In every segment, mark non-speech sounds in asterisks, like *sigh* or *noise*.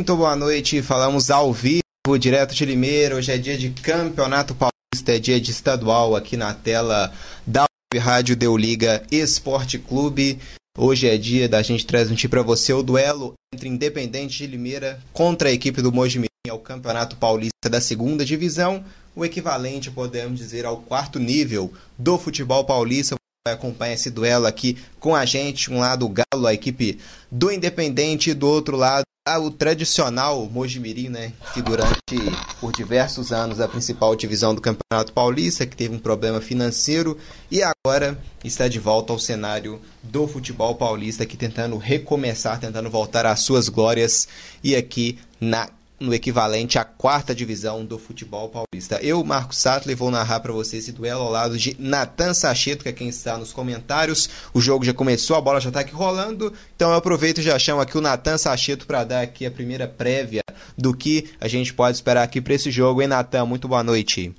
Muito boa noite, falamos ao vivo, direto de Limeira. Hoje é dia de Campeonato Paulista, é dia de estadual aqui na tela da Rádio Deu Liga Esporte Clube. Hoje é dia da gente transmitir para você o duelo entre Independente de Limeira contra a equipe do Mojimirim ao Campeonato Paulista da Segunda Divisão, o equivalente, podemos dizer, ao quarto nível do futebol paulista vai acompanhar esse duelo aqui com a gente. Um lado o Galo, a equipe do Independente, do outro lado o tradicional Mojimirim, né, que durante por diversos anos a principal divisão do Campeonato Paulista, que teve um problema financeiro e agora está de volta ao cenário do futebol paulista, aqui tentando recomeçar, tentando voltar às suas glórias e aqui na no equivalente à quarta divisão do futebol paulista. Eu, Marcos Sattler, vou narrar para você esse duelo ao lado de Natan Sacheto, que é quem está nos comentários. O jogo já começou, a bola já está aqui rolando, então eu aproveito e já chamo aqui o Natan Sacheto para dar aqui a primeira prévia do que a gente pode esperar aqui para esse jogo. Hein, Natan? Muito boa noite.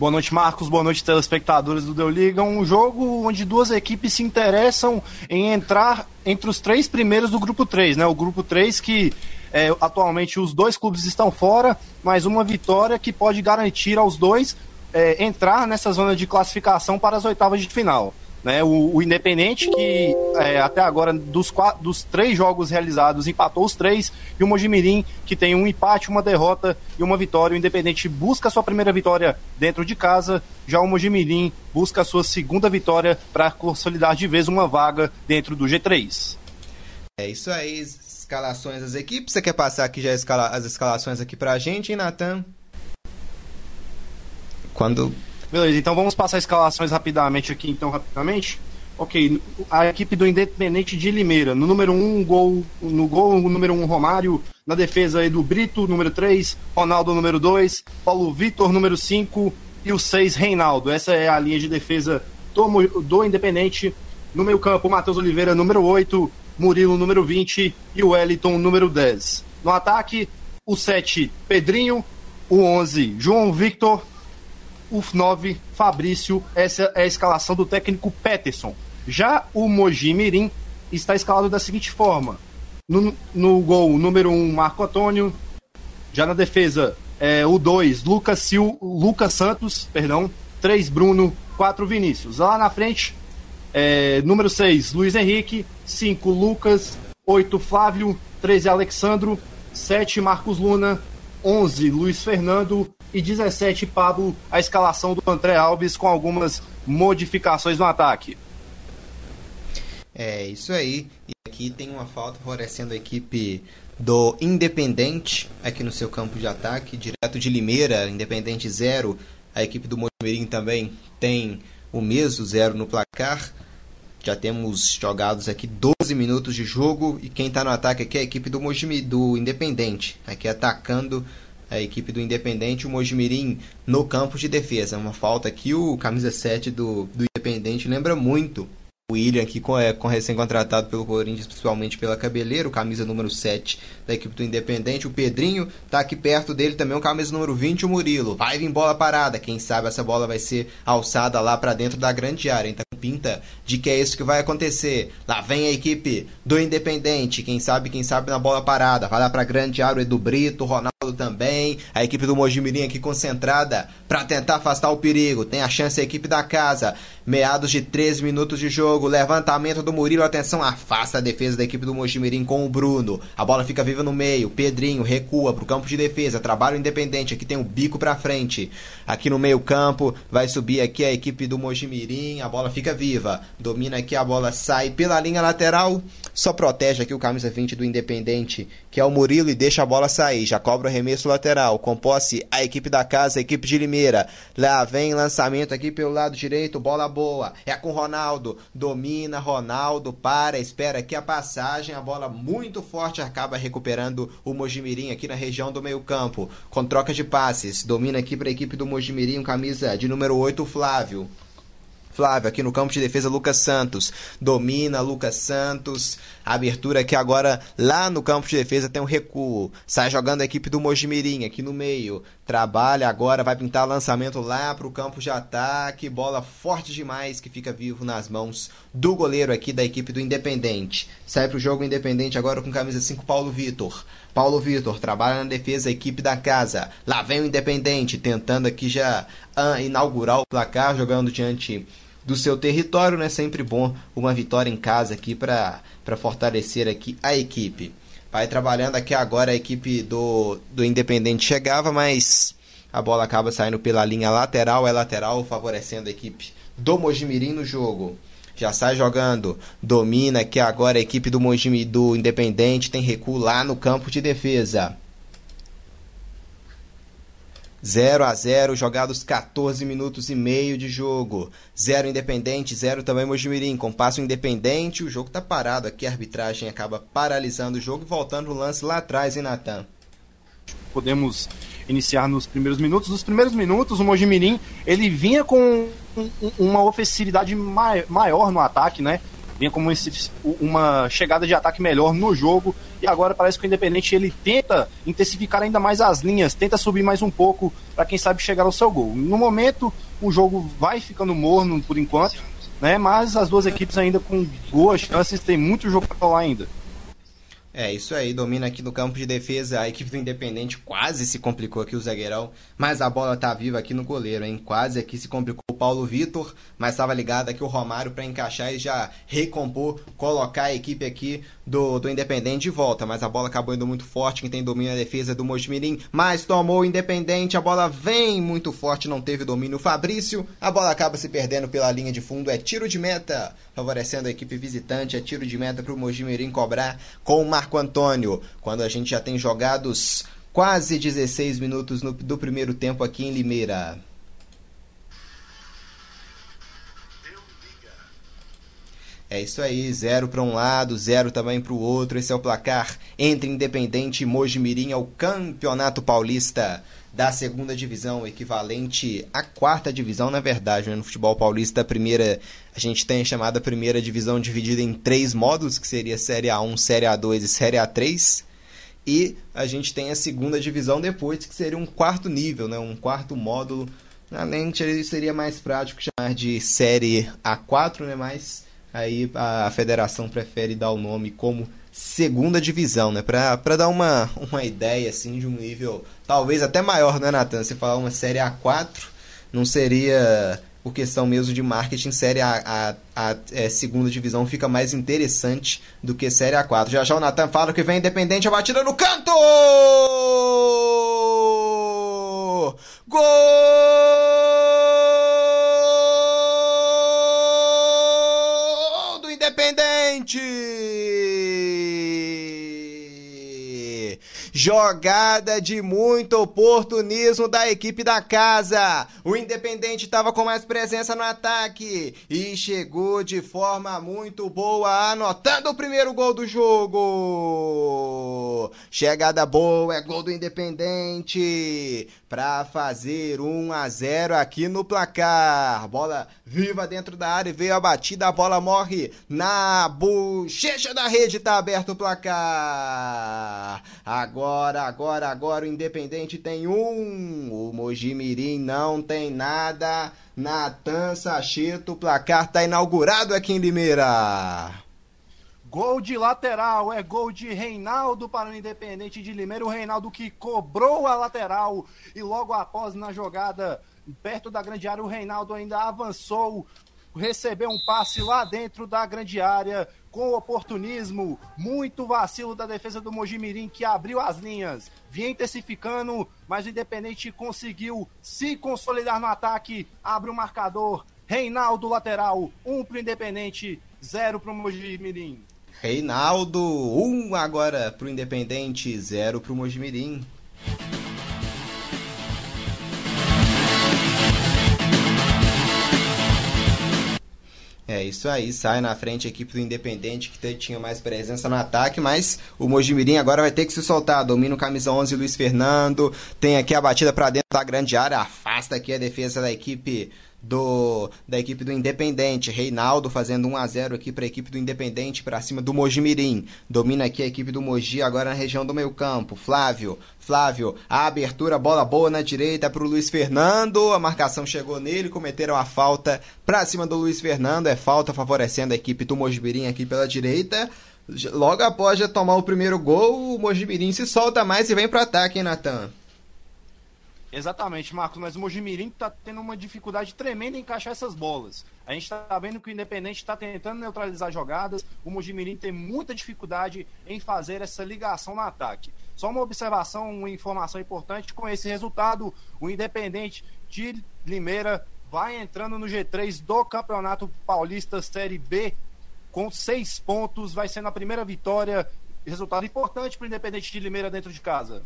Boa noite, Marcos. Boa noite, telespectadores do Deu Liga. Um jogo onde duas equipes se interessam em entrar entre os três primeiros do grupo 3, né? O grupo 3 que é, atualmente os dois clubes estão fora, mas uma vitória que pode garantir aos dois é, entrar nessa zona de classificação para as oitavas de final. Né, o, o Independente, que é, até agora, dos, quatro, dos três jogos realizados, empatou os três, e o Mojimirim, que tem um empate, uma derrota e uma vitória. O Independente busca sua primeira vitória dentro de casa, já o Mojimirim busca sua segunda vitória para consolidar de vez uma vaga dentro do G3. É isso aí, escalações das equipes. Você quer passar aqui já as escalações aqui para a gente, hein, Natan? Quando Beleza, então vamos passar escalações rapidamente aqui, então, rapidamente. Ok, a equipe do Independente de Limeira. No número 1, um, gol, no gol, número 1, um, Romário. Na defesa, Edu Brito, número 3. Ronaldo, número 2. Paulo Vitor, número 5. E o 6, Reinaldo. Essa é a linha de defesa do, do Independente. No meio campo, Matheus Oliveira, número 8. Murilo, número 20. E o Wellington, número 10. No ataque, o 7, Pedrinho. O 11, João Victor o 9, Fabrício, essa é a escalação do técnico Peterson. Já o Mogi Mirim está escalado da seguinte forma: no, no gol, número 1, Marco Antônio. Já na defesa, é, o 2, Lucas, Lucas Santos, perdão. 3, Bruno. 4, Vinícius. Lá na frente, é, número 6, Luiz Henrique. 5, Lucas. 8, Flávio. 13, Alexandro. 7, Marcos Luna. 11, Luiz Fernando e 17 Pablo, a escalação do André Alves com algumas modificações no ataque. É isso aí. E aqui tem uma falta favorecendo a equipe do Independente aqui no seu campo de ataque, direto de Limeira, Independente 0. A equipe do Mojimirim também tem o mesmo zero no placar. Já temos jogados aqui 12 minutos de jogo e quem está no ataque aqui é a equipe do Mojimi, do Independente, aqui atacando a equipe do Independente, o Mojimirim no campo de defesa. Uma falta que o camisa 7 do, do Independente lembra muito William com, é, recém-contratado pelo Corinthians, principalmente pela cabeleira, o camisa número 7 da equipe do Independente. O Pedrinho tá aqui perto dele também, o camisa número 20, o Murilo. Vai vir bola parada, quem sabe essa bola vai ser alçada lá para dentro da grande área. Então pinta de que é isso que vai acontecer. Lá vem a equipe do Independente, quem sabe, quem sabe na bola parada. Vai lá pra grande área, o Edu Brito, o Ronaldo também. A equipe do Mojimirim aqui concentrada para tentar afastar o perigo. Tem a chance a equipe da casa. Meados de 13 minutos de jogo. Levantamento do Murilo. Atenção, afasta a defesa da equipe do Mojimirim com o Bruno. A bola fica viva no meio. Pedrinho recua pro campo de defesa. Trabalho independente. Aqui tem o bico pra frente. Aqui no meio campo vai subir aqui a equipe do Mojimirim. A bola fica viva. Domina aqui, a bola sai pela linha lateral. Só protege aqui o camisa 20 do Independente, que é o Murilo, e deixa a bola sair. Já cobra o arremesso lateral. Com posse a equipe da casa, a equipe de Limeira. Lá vem lançamento aqui pelo lado direito. Bola boa. É com Ronaldo. Domina, Ronaldo, para, espera aqui a passagem. A bola muito forte acaba recuperando o Mojimirim aqui na região do meio-campo. Com troca de passes. Domina aqui para a equipe do Mojimirim, camisa de número 8, Flávio. Flávio. Aqui no campo de defesa, Lucas Santos. Domina Lucas Santos. Abertura aqui agora lá no campo de defesa tem um recuo. Sai jogando a equipe do Mojimirim aqui no meio. Trabalha agora, vai pintar lançamento lá para o campo de ataque. Bola forte demais que fica vivo nas mãos do goleiro aqui da equipe do Independente. Sai para o jogo Independente agora com camisa 5, Paulo Vitor. Paulo Vitor trabalha na defesa, equipe da casa. Lá vem o Independente, tentando aqui já uh, inaugurar o placar, jogando diante do seu território, né? Sempre bom uma vitória em casa aqui para fortalecer aqui a equipe. Vai trabalhando aqui agora a equipe do, do Independente chegava, mas a bola acaba saindo pela linha lateral, é lateral, favorecendo a equipe do Mojimirim no jogo já sai jogando, domina que agora a equipe do Mojimi do Independente tem recuo lá no campo de defesa. 0 a 0 jogados 14 minutos e meio de jogo. 0 Independente, 0 também Mojimirim. Com passo Independente, o jogo tá parado aqui. A arbitragem acaba paralisando o jogo voltando o lance lá atrás, em Natan? Podemos iniciar nos primeiros minutos. Nos primeiros minutos, o Mojimirim ele vinha com uma ofensividade maior no ataque, né? Vinha como uma chegada de ataque melhor no jogo e agora parece que o Independente ele tenta intensificar ainda mais as linhas, tenta subir mais um pouco para quem sabe chegar ao seu gol. No momento o jogo vai ficando morno por enquanto, né? Mas as duas equipes ainda com boas chances, tem muito jogo para falar ainda. É, isso aí, domina aqui no campo de defesa. A equipe do Independente quase se complicou aqui o zagueirão, mas a bola tá viva aqui no goleiro, hein? Quase aqui se complicou Paulo Vitor, mas estava ligado aqui o Romário para encaixar e já recompor, colocar a equipe aqui do, do Independente de volta, mas a bola acabou indo muito forte. Quem tem domínio é a defesa do Mojimirim, mas tomou o Independente. A bola vem muito forte, não teve domínio. O Fabrício, a bola acaba se perdendo pela linha de fundo. É tiro de meta, favorecendo a equipe visitante. É tiro de meta para o Mojimirim cobrar com o Marco Antônio. Quando a gente já tem jogados quase 16 minutos no, do primeiro tempo aqui em Limeira. É isso aí, zero para um lado, zero também para o outro. Esse é o placar entre Independente e Mojimirim ao Campeonato Paulista da segunda divisão, equivalente à quarta divisão, na verdade, né? no futebol paulista, a primeira, a gente tem a chamada primeira divisão dividida em três módulos, que seria Série A1, Série A2 e Série A3. E a gente tem a segunda divisão depois, que seria um quarto nível, né? um quarto módulo. Além de seria mais prático chamar de Série A4, né? mas aí a federação prefere dar o nome como segunda divisão, né? Pra, dar uma, uma ideia, assim, de um nível talvez até maior, né, Nathan? Você falar uma série A4, não seria por questão mesmo de marketing, série A, a, a, é, segunda divisão fica mais interessante do que série A4. Já já o Nathan fala que vem independente, a batida no canto! Gol! gente Jogada de muito oportunismo da equipe da casa. O Independente estava com mais presença no ataque e chegou de forma muito boa, anotando o primeiro gol do jogo. Chegada boa, é gol do Independente para fazer 1 a 0 aqui no placar. Bola viva dentro da área, veio a batida, a bola morre na bochecha da rede, tá aberto o placar. Agora, agora, agora o Independente tem um, o Mojimirim não tem nada. Natan Sachito, o placar tá inaugurado aqui em Limeira. Gol de lateral, é gol de Reinaldo para o Independente de Limeira. O Reinaldo que cobrou a lateral e logo após na jogada, perto da grande área, o Reinaldo ainda avançou, recebeu um passe lá dentro da grande área com oportunismo, muito vacilo da defesa do Mojimirim que abriu as linhas, vinha intensificando, mas o Independente conseguiu se consolidar no ataque, abre o marcador. Reinaldo lateral, um para o Independente, zero para o Mojimirim. Reinaldo, 1 um agora pro Independente, 0 pro Mojimirim. É isso aí, sai na frente a equipe do Independente que tinha mais presença no ataque, mas o Mojimirim agora vai ter que se soltar. Domina o camisa 11 Luiz Fernando, tem aqui a batida para dentro da grande área, afasta aqui a defesa da equipe do da equipe do Independente. Reinaldo fazendo 1 a 0 aqui para a equipe do Independente para cima do Mojimirim. Domina aqui a equipe do Mogi agora na região do meio-campo. Flávio, Flávio, a abertura, bola boa na direita para o Luiz Fernando. A marcação chegou nele, cometeram a falta para cima do Luiz Fernando. É falta favorecendo a equipe do Mojimirim aqui pela direita. Logo após já tomar o primeiro gol, o Mojimirim se solta mais e vem para ataque, hein, Natan? Exatamente, Marcos, mas o Mojimirim está tendo uma dificuldade tremenda em encaixar essas bolas. A gente está vendo que o Independente está tentando neutralizar jogadas, o Mojimirim tem muita dificuldade em fazer essa ligação no ataque. Só uma observação, uma informação importante: com esse resultado, o Independente de Limeira vai entrando no G3 do Campeonato Paulista Série B com seis pontos, vai sendo a primeira vitória resultado importante para o Independente de Limeira dentro de casa.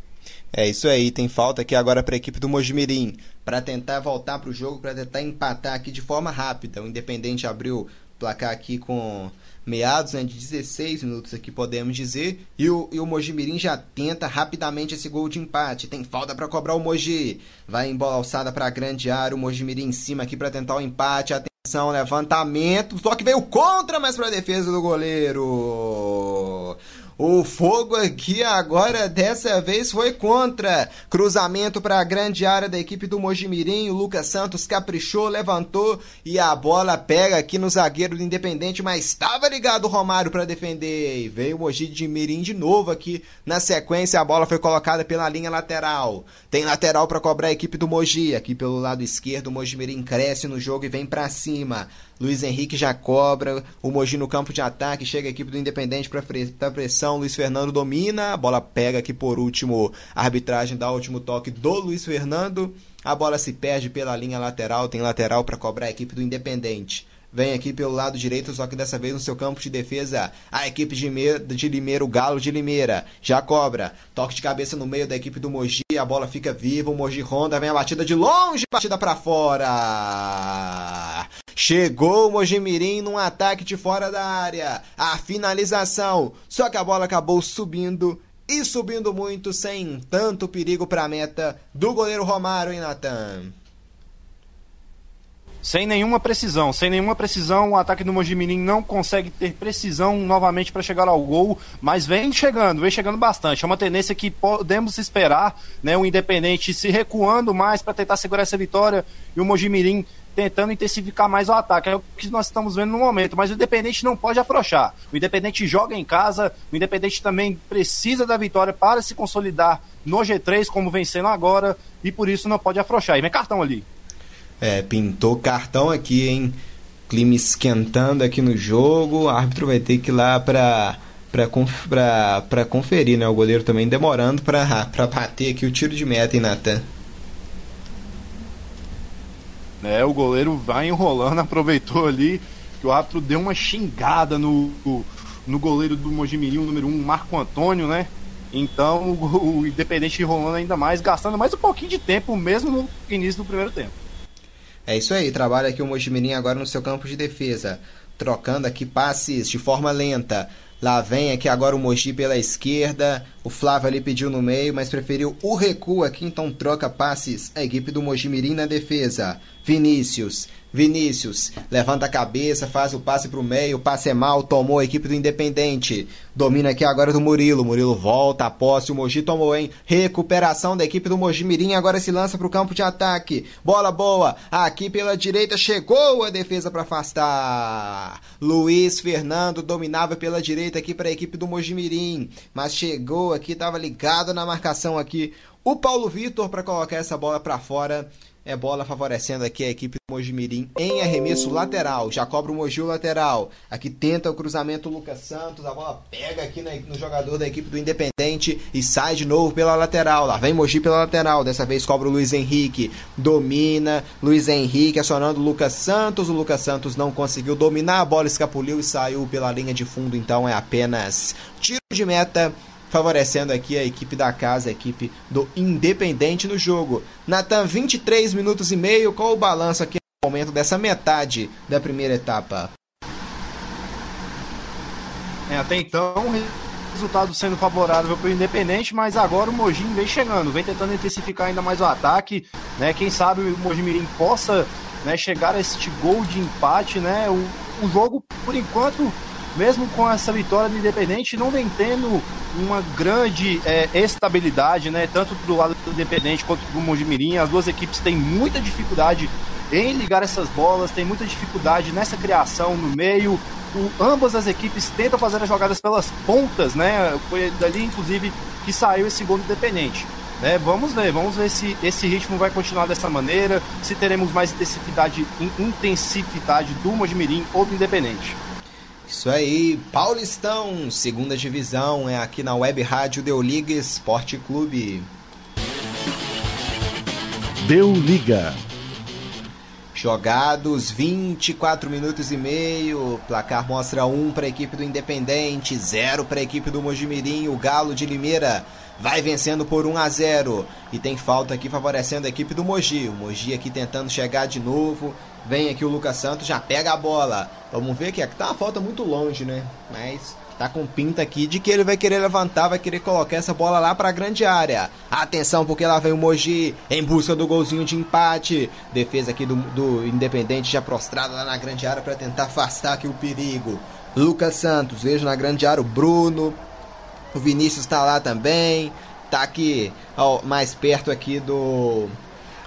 É isso aí, tem falta aqui agora para a equipe do Mojimirim, para tentar voltar para o jogo, para tentar empatar aqui de forma rápida. O Independente abriu placar aqui com meados né, de 16 minutos aqui podemos dizer e o, e o Mojimirim já tenta rapidamente esse gol de empate. Tem falta para cobrar o Moji vai em bola alçada para a grande área o Mojimirim em cima aqui para tentar o empate. Atenção levantamento só que veio contra mas para defesa do goleiro o fogo aqui agora dessa vez foi contra. Cruzamento para a grande área da equipe do Mojimirim. O Lucas Santos caprichou, levantou e a bola pega aqui no zagueiro do Independente, mas estava ligado o Romário para defender. E veio o Mogi de Mirim de novo aqui. Na sequência, a bola foi colocada pela linha lateral. Tem lateral para cobrar a equipe do Mogi. Aqui pelo lado esquerdo, o Mojimirim cresce no jogo e vem para cima. Luiz Henrique já cobra, o Mogi no campo de ataque, chega a equipe do Independente para pressão, Luiz Fernando domina, a bola pega aqui por último, a arbitragem dá o último toque do Luiz Fernando, a bola se perde pela linha lateral, tem lateral para cobrar a equipe do Independente. Vem aqui pelo lado direito, só que dessa vez no seu campo de defesa, a equipe de, de Limeira, o Galo de Limeira, já cobra. Toque de cabeça no meio da equipe do Mogi, a bola fica viva, o Mogi Honda vem a batida de longe, batida para fora. Chegou o Mojimirim num ataque de fora da área. A finalização. Só que a bola acabou subindo e subindo muito sem tanto perigo para a meta do goleiro Romário, hein, Natan? Sem nenhuma precisão, sem nenhuma precisão, o ataque do Mojimirim não consegue ter precisão novamente para chegar ao gol, mas vem chegando, vem chegando bastante. É uma tendência que podemos esperar, né? O Independente se recuando mais para tentar segurar essa vitória e o Mojimirim tentando intensificar mais o ataque. É o que nós estamos vendo no momento. Mas o Independente não pode afrouxar. O Independente joga em casa, o Independente também precisa da vitória para se consolidar no G3, como vencendo agora, e por isso não pode afrouxar. E vem cartão ali. É, pintou cartão aqui, hein? Clima esquentando aqui no jogo. O árbitro vai ter que ir lá para para conferir, né? O goleiro também demorando para *laughs* bater aqui o tiro de meta, hein, Natan? Né? O goleiro vai enrolando, *laughs* aproveitou ali que o árbitro deu uma xingada no, no goleiro do Mojimirim, o número 1, um, Marco Antônio, né? Então o, *laughs* o Independente enrolando ainda mais, gastando mais um pouquinho de tempo, mesmo no início do primeiro tempo. É isso aí, trabalha aqui o Mojimirim agora no seu campo de defesa, trocando aqui passes de forma lenta. Lá vem aqui agora o Mogi pela esquerda. O Flávio ali pediu no meio, mas preferiu o recuo aqui, então troca passes a equipe do Mojimirim na defesa. Vinícius Vinícius levanta a cabeça, faz o passe para o meio, o passe é mal, tomou a equipe do Independente. Domina aqui agora do Murilo. Murilo volta a posse, o Mogi tomou em recuperação da equipe do Mogi Mirim. Agora se lança para o campo de ataque. Bola boa, aqui pela direita chegou a defesa para afastar. Luiz Fernando dominava pela direita aqui para a equipe do Mogi Mirim, mas chegou aqui, estava ligado na marcação aqui. O Paulo Vitor para colocar essa bola para fora é bola favorecendo aqui a equipe do Mojimirim em arremesso lateral. Já cobra o Mogi o lateral. Aqui tenta o cruzamento o Lucas Santos. A bola pega aqui no jogador da equipe do Independente e sai de novo pela lateral. Lá vem Mogi pela lateral. Dessa vez cobra o Luiz Henrique. Domina. Luiz Henrique acionando o Lucas Santos. O Lucas Santos não conseguiu dominar. A bola escapuliu e saiu pela linha de fundo. Então é apenas tiro de meta favorecendo aqui a equipe da casa, a equipe do Independente no jogo. Natan, 23 minutos e meio, qual o balanço aqui no momento dessa metade da primeira etapa? É, até então, resultado sendo favorável para o Independente, mas agora o Mojim vem chegando, vem tentando intensificar ainda mais o ataque, né? Quem sabe o Mojimirim possa né, chegar a este gol de empate, né? O, o jogo, por enquanto, mesmo com essa vitória do Independente, não vem tendo uma grande é, estabilidade, né? Tanto do lado do Independente quanto do Mojimirim. As duas equipes têm muita dificuldade em ligar essas bolas, tem muita dificuldade nessa criação no meio. O, ambas as equipes tentam fazer as jogadas pelas pontas, né? Foi dali, inclusive, que saiu esse gol do Independente. Né? Vamos ver, vamos ver se esse ritmo vai continuar dessa maneira, se teremos mais intensividade, intensividade do Mojimirim ou do Independente. Isso aí, Paulistão, segunda divisão, é aqui na Web Rádio Deu Liga Esporte Clube. Deu Liga. Jogados 24 minutos e meio. Placar mostra 1 um para a equipe do Independente, 0 para a equipe do Mojimirim. O Galo de Limeira vai vencendo por 1 a 0 e tem falta aqui favorecendo a equipe do Mogi. O Mogi aqui tentando chegar de novo. Vem aqui o Lucas Santos, já pega a bola. Vamos ver que aqui tá uma falta muito longe, né? Mas tá com pinta aqui de que ele vai querer levantar, vai querer colocar essa bola lá para a grande área. Atenção, porque lá vem o Mogi em busca do golzinho de empate. Defesa aqui do, do Independente já prostrada lá na grande área para tentar afastar aqui o perigo. Lucas Santos, vejo na grande área o Bruno. O Vinícius está lá também. Tá aqui ó, mais perto aqui do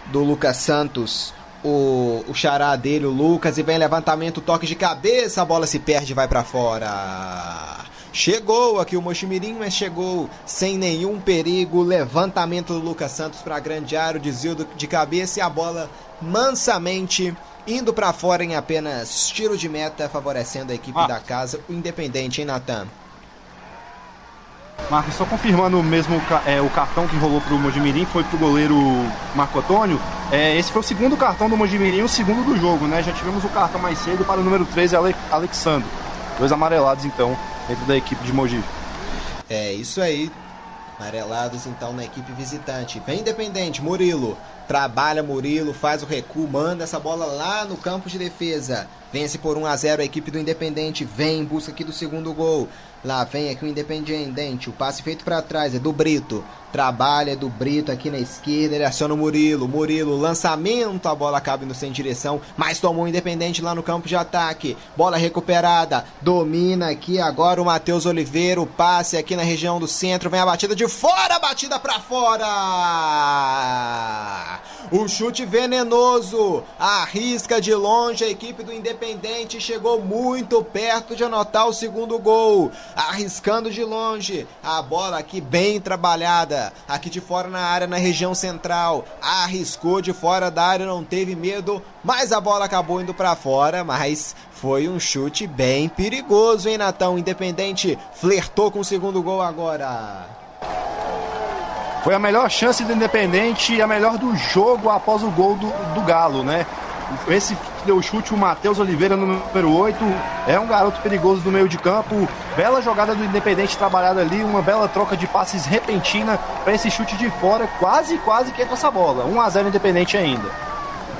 do Lucas Santos o, o xará dele, o Lucas, e vem levantamento, toque de cabeça, a bola se perde e vai para fora. Chegou aqui o Mochimirim, mas chegou sem nenhum perigo. Levantamento do Lucas Santos para grande área, desvio de cabeça e a bola mansamente indo para fora em apenas tiro de meta, favorecendo a equipe ah. da casa, o Independente, hein, Natan? Marcos, só confirmando mesmo é, o cartão que rolou pro Mojimirim foi pro goleiro Marco Antônio. É, esse foi o segundo cartão do Mojimirim, o segundo do jogo, né? Já tivemos o cartão mais cedo para o número 13, Ale Alexandre. Dois amarelados, então, dentro da equipe de Mogi. É, isso aí. Amarelados, então, na equipe visitante. Vem Independente, Murilo. Trabalha Murilo, faz o recuo, manda essa bola lá no campo de defesa. Vence por 1 a 0 a equipe do Independente. Vem em busca aqui do segundo gol. Lá vem aqui o Independente. O passe feito para trás é do Brito. Trabalha do Brito aqui na esquerda. Ele aciona o Murilo. Murilo, lançamento. A bola acaba indo sem direção. Mas tomou o Independente lá no campo de ataque. Bola recuperada. Domina aqui agora o Matheus Oliveira. O passe aqui na região do centro. Vem a batida de fora. Batida para fora. O chute venenoso. Arrisca de longe a equipe do Independente. Chegou muito perto de anotar o segundo gol arriscando de longe. A bola aqui bem trabalhada, aqui de fora na área, na região central. Arriscou de fora da área, não teve medo, mas a bola acabou indo para fora. Mas foi um chute bem perigoso, hein, Natão? Independente flertou com o segundo gol agora. Foi a melhor chance do Independente e a melhor do jogo após o gol do, do Galo, né? Esse que deu o chute, o Matheus Oliveira, número 8, é um garoto perigoso do meio de campo. Bela jogada do Independente trabalhada ali, uma bela troca de passes repentina para esse chute de fora. Quase, quase que entra essa bola. 1 a 0 Independente ainda.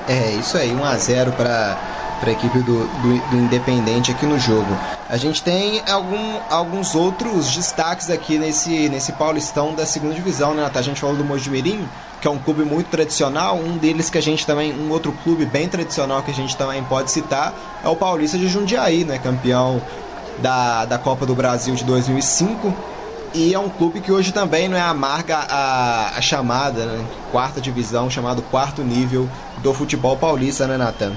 É, isso aí, 1 a 0 para para a equipe do, do, do, Independente aqui no jogo. A gente tem algum, alguns outros destaques aqui nesse, nesse Paulistão da segunda divisão, né, A gente falou do Mojimirim, que é um clube muito tradicional, um deles que a gente também, um outro clube bem tradicional que a gente também pode citar é o Paulista de Jundiaí, né, campeão da, da Copa do Brasil de 2005 e é um clube que hoje também não é amarga a, a chamada né, quarta divisão, chamado quarto nível do futebol paulista, né, Natan?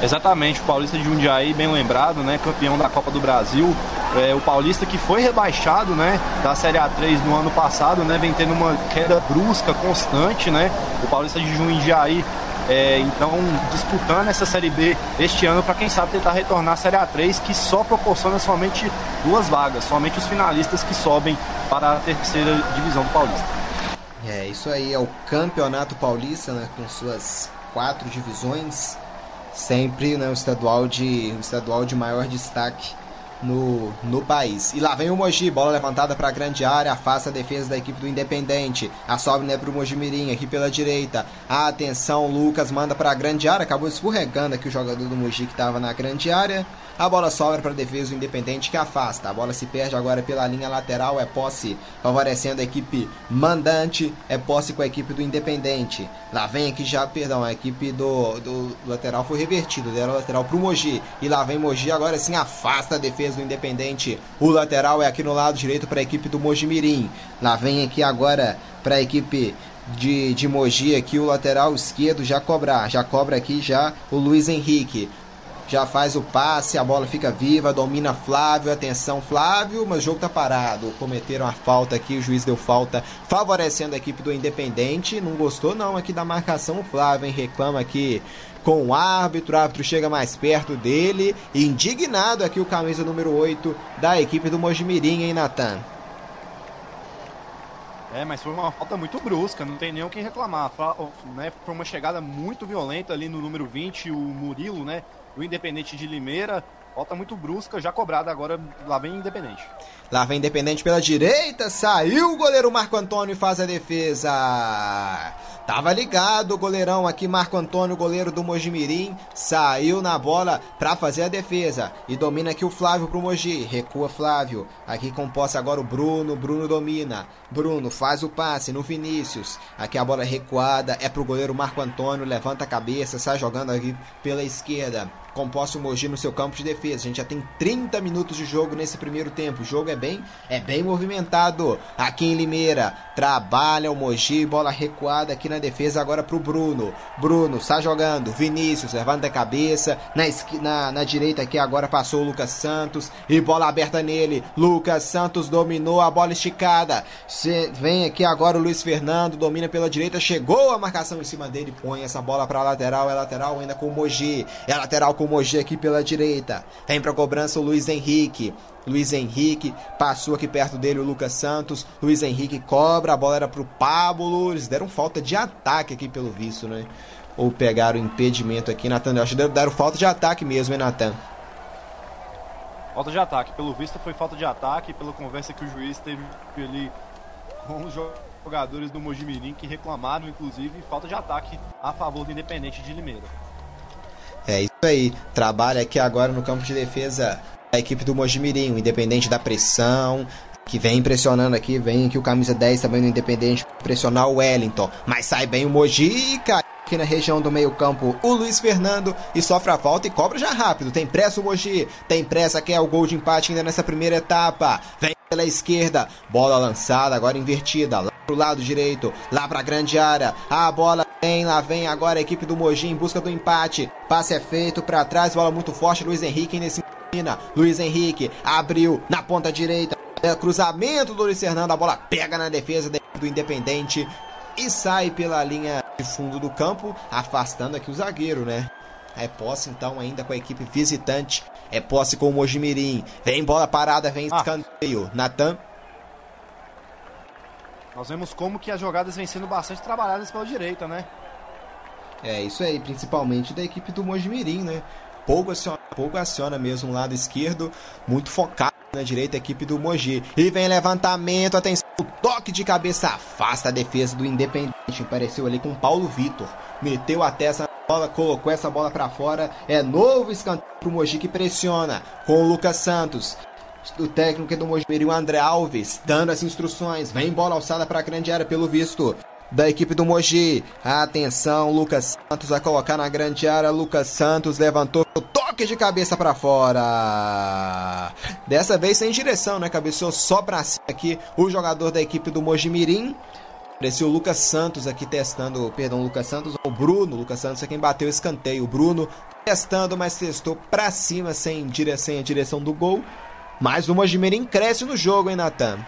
Exatamente, o Paulista de Jundiaí, bem lembrado, né? Campeão da Copa do Brasil. É, o Paulista que foi rebaixado, né? Da Série A3 no ano passado, né? Vem tendo uma queda brusca, constante, né? O Paulista de Jundiaí é, então, disputando essa Série B este ano para quem sabe tentar retornar à Série A3, que só proporciona somente duas vagas, somente os finalistas que sobem para a terceira divisão do Paulista. É, isso aí é o Campeonato Paulista, né, com suas quatro divisões sempre né, o estadual de o estadual de maior destaque no, no país. E lá vem o Mogi, bola levantada para a grande área, afasta a defesa da equipe do Independente. A sobe né, para o Mogi Mirim, aqui pela direita. Atenção, Lucas manda para a grande área, acabou escorregando aqui o jogador do Mogi que estava na grande área. A bola sobra para a defesa do Independente que afasta. A bola se perde agora pela linha lateral. É posse favorecendo a equipe mandante. É posse com a equipe do Independente. Lá vem aqui já, perdão, a equipe do, do lateral foi revertido. Deram lateral para o Mogi. E lá vem Mogi. Agora sim afasta a defesa do Independente. O lateral é aqui no lado direito para a equipe do Mogi Mirim. Lá vem aqui agora para a equipe de, de Mogi aqui o lateral esquerdo já cobrar, já cobra aqui já o Luiz Henrique. Já faz o passe, a bola fica viva, domina Flávio, atenção Flávio, mas o jogo tá parado. Cometeram a falta aqui, o juiz deu falta, favorecendo a equipe do Independente. Não gostou não aqui da marcação, o Flávio hein, reclama aqui com o árbitro, o árbitro chega mais perto dele, indignado aqui o camisa número 8 da equipe do Mojimirim, hein, Natan? É, mas foi uma falta muito brusca, não tem nem o que reclamar. Né, foi uma chegada muito violenta ali no número 20, o Murilo, né? O Independente de Limeira. Falta muito brusca, já cobrada agora, lá vem Independente. Lá vem Independente pela direita, saiu o goleiro Marco Antônio e faz a defesa. Tava ligado o goleirão aqui, Marco Antônio, goleiro do Mojimirim, saiu na bola para fazer a defesa e domina aqui o Flávio pro Mogi, recua Flávio, aqui com posse agora o Bruno, Bruno domina, Bruno faz o passe no Vinícius, aqui a bola recuada, é pro goleiro Marco Antônio, levanta a cabeça, sai jogando aqui pela esquerda, composto o Mogi no seu campo de defesa. A gente já tem 30 minutos de jogo nesse primeiro tempo. O jogo é bem, é bem movimentado aqui em Limeira. Trabalha o Mogi, bola recuada aqui na defesa agora pro Bruno. Bruno está jogando, Vinícius levanta a cabeça, na, na, na direita aqui agora passou o Lucas Santos e bola aberta nele. Lucas Santos dominou a bola esticada. Cê, vem aqui agora o Luiz Fernando, domina pela direita, chegou a marcação em cima dele, põe essa bola para lateral, é lateral ainda com o Mogi. É lateral com o Mogi aqui pela direita. Vem pra cobrança o Luiz Henrique. Luiz Henrique passou aqui perto dele o Lucas Santos. Luiz Henrique cobra, a bola era pro Pablo. Eles deram falta de ataque aqui pelo visto, né? Ou pegaram impedimento aqui, Natan. Eu acho que deram falta de ataque mesmo, hein, Natan? Falta de ataque. Pelo visto foi falta de ataque, pela conversa que o juiz teve ali com os jogadores do Mojimirim que reclamaram, inclusive, falta de ataque a favor do Independente de Limeira. É isso aí. Trabalha aqui agora no campo de defesa a equipe do Mojimirim, o Independente da pressão, que vem pressionando aqui, vem aqui o camisa 10 também no Independente pressionar o Wellington, mas sai bem o Moji, cai aqui na região do meio-campo o Luiz Fernando e sofre a falta e cobra já rápido. Tem pressa o Moji, tem pressa que é o gol de empate ainda nessa primeira etapa. Vem pela esquerda, bola lançada, agora invertida, lá pro lado direito, lá pra grande área. A bola vem, lá vem agora a equipe do Moji em busca do empate. Passe é feito para trás, bola muito forte, Luiz Henrique nesse Luiz Henrique abriu na ponta direita. É, cruzamento do Luiz Fernando. A bola pega na defesa do Independente e sai pela linha de fundo do campo, afastando aqui o zagueiro, né? É posse então ainda com a equipe visitante. É posse com o Mojimirim. Vem bola parada, vem ah. escanteio. Natan. Nós vemos como que as jogadas vêm sendo bastante trabalhadas pela direita, né? É isso aí, principalmente da equipe do Mojimirim, né? Pouco aciona, pouco aciona mesmo o lado esquerdo, muito focado na direita a equipe do Mogi. E vem levantamento, atenção, toque de cabeça afasta a defesa do Independente. Apareceu ali com Paulo Vitor, meteu até essa bola, colocou essa bola para fora. É novo escanteio pro Mogi que pressiona com o Lucas Santos. O técnico do Mogi, o André Alves, dando as instruções. Vem bola alçada para a grande área pelo visto da equipe do Mogi. Atenção, Lucas Santos vai colocar na grande área. Lucas Santos levantou o toque de cabeça para fora. Dessa vez sem direção, né? Cabeceou só para cima aqui o jogador da equipe do Mogi Mirim. Apareceu o Lucas Santos aqui testando, perdão, Lucas Santos, o Bruno, Lucas Santos é quem bateu o escanteio. O Bruno testando, mas testou para cima sem direção, sem a direção do gol. Mas o Mogi Mirim cresce no jogo, hein, Natan?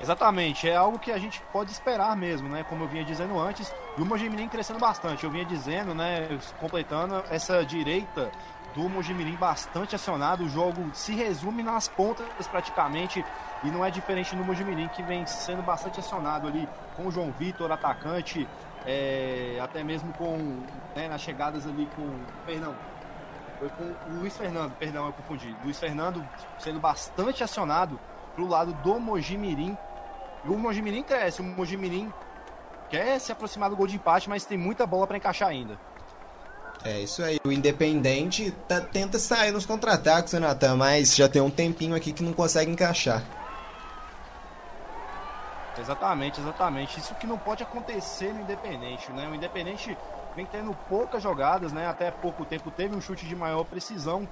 Exatamente, é algo que a gente pode esperar mesmo, né? Como eu vinha dizendo antes, e o Mojimirim crescendo bastante. Eu vinha dizendo, né, completando essa direita do Mojimirim bastante acionado. O jogo se resume nas pontas praticamente e não é diferente no Mojimirim que vem sendo bastante acionado ali com o João Vitor, atacante, é, até mesmo com né, nas chegadas ali com, perdão, foi com o Luiz Fernando, perdão, eu confundi. Luiz Fernando sendo bastante acionado pro lado do Mojimirim e o Mojimirim cresce. O Mojimirim quer se aproximar do gol de empate, mas tem muita bola para encaixar ainda. É isso aí. O Independente tá, tenta sair nos contra-ataques, Natan, mas já tem um tempinho aqui que não consegue encaixar. Exatamente, exatamente. Isso que não pode acontecer no Independente, né? O Independente vem tendo poucas jogadas, né? Até pouco tempo teve um chute de maior precisão,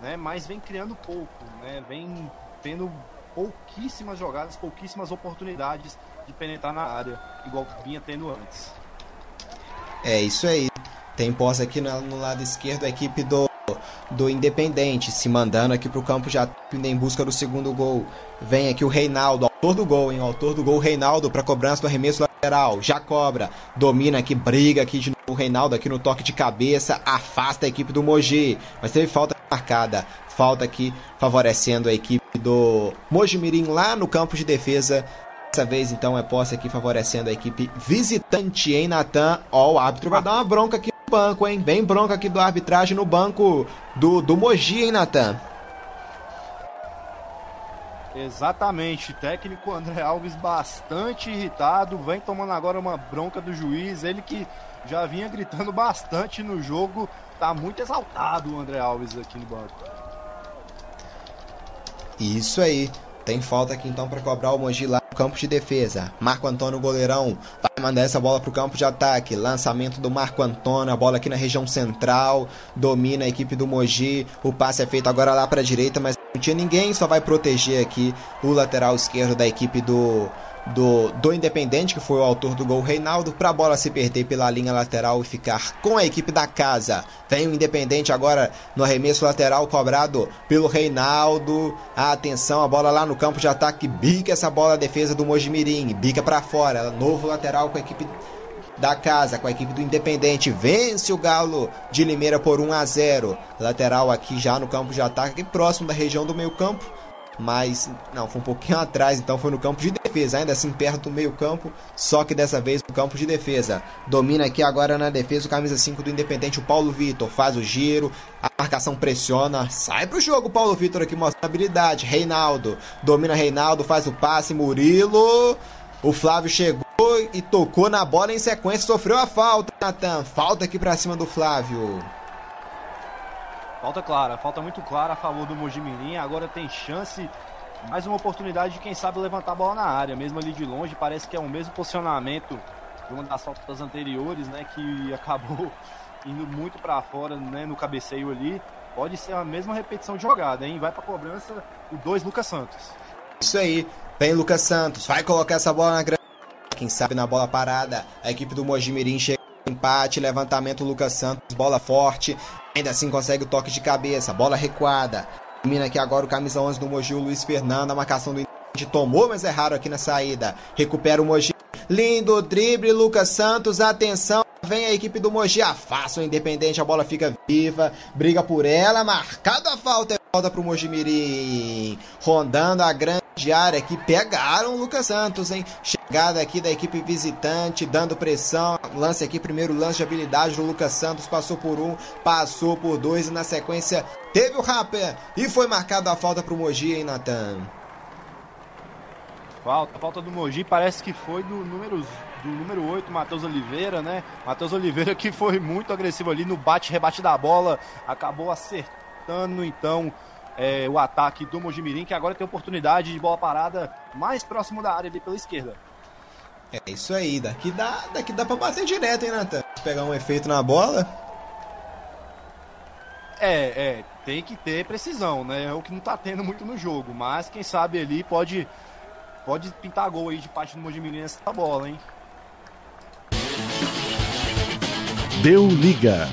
né? Mas vem criando pouco, né? Vem tendo pouquíssimas jogadas, pouquíssimas oportunidades de penetrar na área, igual vinha tendo antes. É isso aí. Tem posse aqui no, lado esquerdo a equipe do, do Independente, se mandando aqui pro campo já em busca do segundo gol. Vem aqui o Reinaldo, autor do gol, hein? Autor do gol, Reinaldo, para cobrança do arremesso lateral. Já cobra, domina aqui, briga aqui de novo. O Reinaldo aqui no toque de cabeça, afasta a equipe do Mogi. Mas teve falta marcada. Falta aqui favorecendo a equipe do Mojimirim lá no campo de defesa Dessa vez, então, é posse aqui favorecendo a equipe visitante em Natan. Ó, o árbitro vai dar uma bronca aqui no banco, hein? Bem bronca aqui do arbitragem no banco do, do Mogi, hein, Natan? Exatamente, técnico André Alves bastante irritado, vem tomando agora uma bronca do juiz, ele que já vinha gritando bastante no jogo, tá muito exaltado o André Alves aqui no banco. Isso aí. Tem falta aqui então para cobrar o Mogi lá no campo de defesa. Marco Antônio goleirão vai mandar essa bola para o campo de ataque. Lançamento do Marco Antônio, a bola aqui na região central. Domina a equipe do Mogi. O passe é feito agora lá para a direita, mas não tinha ninguém, só vai proteger aqui o lateral esquerdo da equipe do do, do Independente, que foi o autor do gol Reinaldo, para a bola se perder pela linha lateral e ficar com a equipe da casa. Vem o Independente agora no arremesso lateral cobrado pelo Reinaldo. Atenção, a bola lá no campo de ataque, bica essa bola a defesa do Mojimirim, bica para fora. Novo lateral com a equipe da casa, com a equipe do Independente. Vence o Galo de Limeira por 1 a 0. Lateral aqui já no campo de ataque, próximo da região do meio-campo mas não, foi um pouquinho atrás, então foi no campo de defesa, ainda assim perto do meio-campo, só que dessa vez no campo de defesa. Domina aqui agora na defesa o camisa 5 do Independente, o Paulo Vitor, faz o giro, a marcação pressiona, sai pro jogo o Paulo Vitor aqui mostra habilidade. Reinaldo, domina Reinaldo, faz o passe, Murilo. O Flávio chegou e tocou na bola em sequência, sofreu a falta, Natan. Falta aqui para cima do Flávio. Falta clara, falta muito clara a favor do Mojimirim. Agora tem chance, mais uma oportunidade de quem sabe levantar a bola na área, mesmo ali de longe. Parece que é o mesmo posicionamento de uma das faltas anteriores, né? Que *laughs* acabou indo muito para fora, né? No cabeceio ali. Pode ser a mesma repetição de jogada, hein? Vai para cobrança o 2 Lucas Santos. Isso aí, vem Lucas Santos, vai colocar essa bola na grande. Quem sabe na bola parada, a equipe do Mojimirim chega empate, levantamento Lucas Santos, bola forte, ainda assim consegue o toque de cabeça, bola recuada. Termina aqui agora o camisa 11 do Mogi, o Luiz Fernando, a marcação do Independente tomou, mas é raro aqui na saída. Recupera o Mogi. Lindo drible, Lucas Santos, atenção. Vem a equipe do Mogi, afasta o Independente, a bola fica viva, briga por ela, marcada a falta, é falta pro Mogi Mirim. Rondando a grande área aqui, pegaram o Lucas Santos, hein? Chegada aqui da equipe visitante, dando pressão. Lance aqui, primeiro lance de habilidade do Lucas Santos, passou por um, passou por dois e na sequência teve o rapper e foi marcada a falta pro Mogi, hein, Natan? Falta, falta do Mogi, parece que foi do número do número 8, Matheus Oliveira, né? Matheus Oliveira que foi muito agressivo ali no bate-rebate da bola, acabou acertando então é, o ataque do Mojimirim, que agora tem oportunidade de bola parada mais próximo da área ali pela esquerda. É isso aí, daqui dá, daqui dá pra bater direto, hein, Nathan? Pegar um efeito na bola. É, é, tem que ter precisão, né? É o que não tá tendo muito no jogo, mas quem sabe ali pode pode pintar gol aí de parte do Mojimirim nessa bola, hein? Deu liga.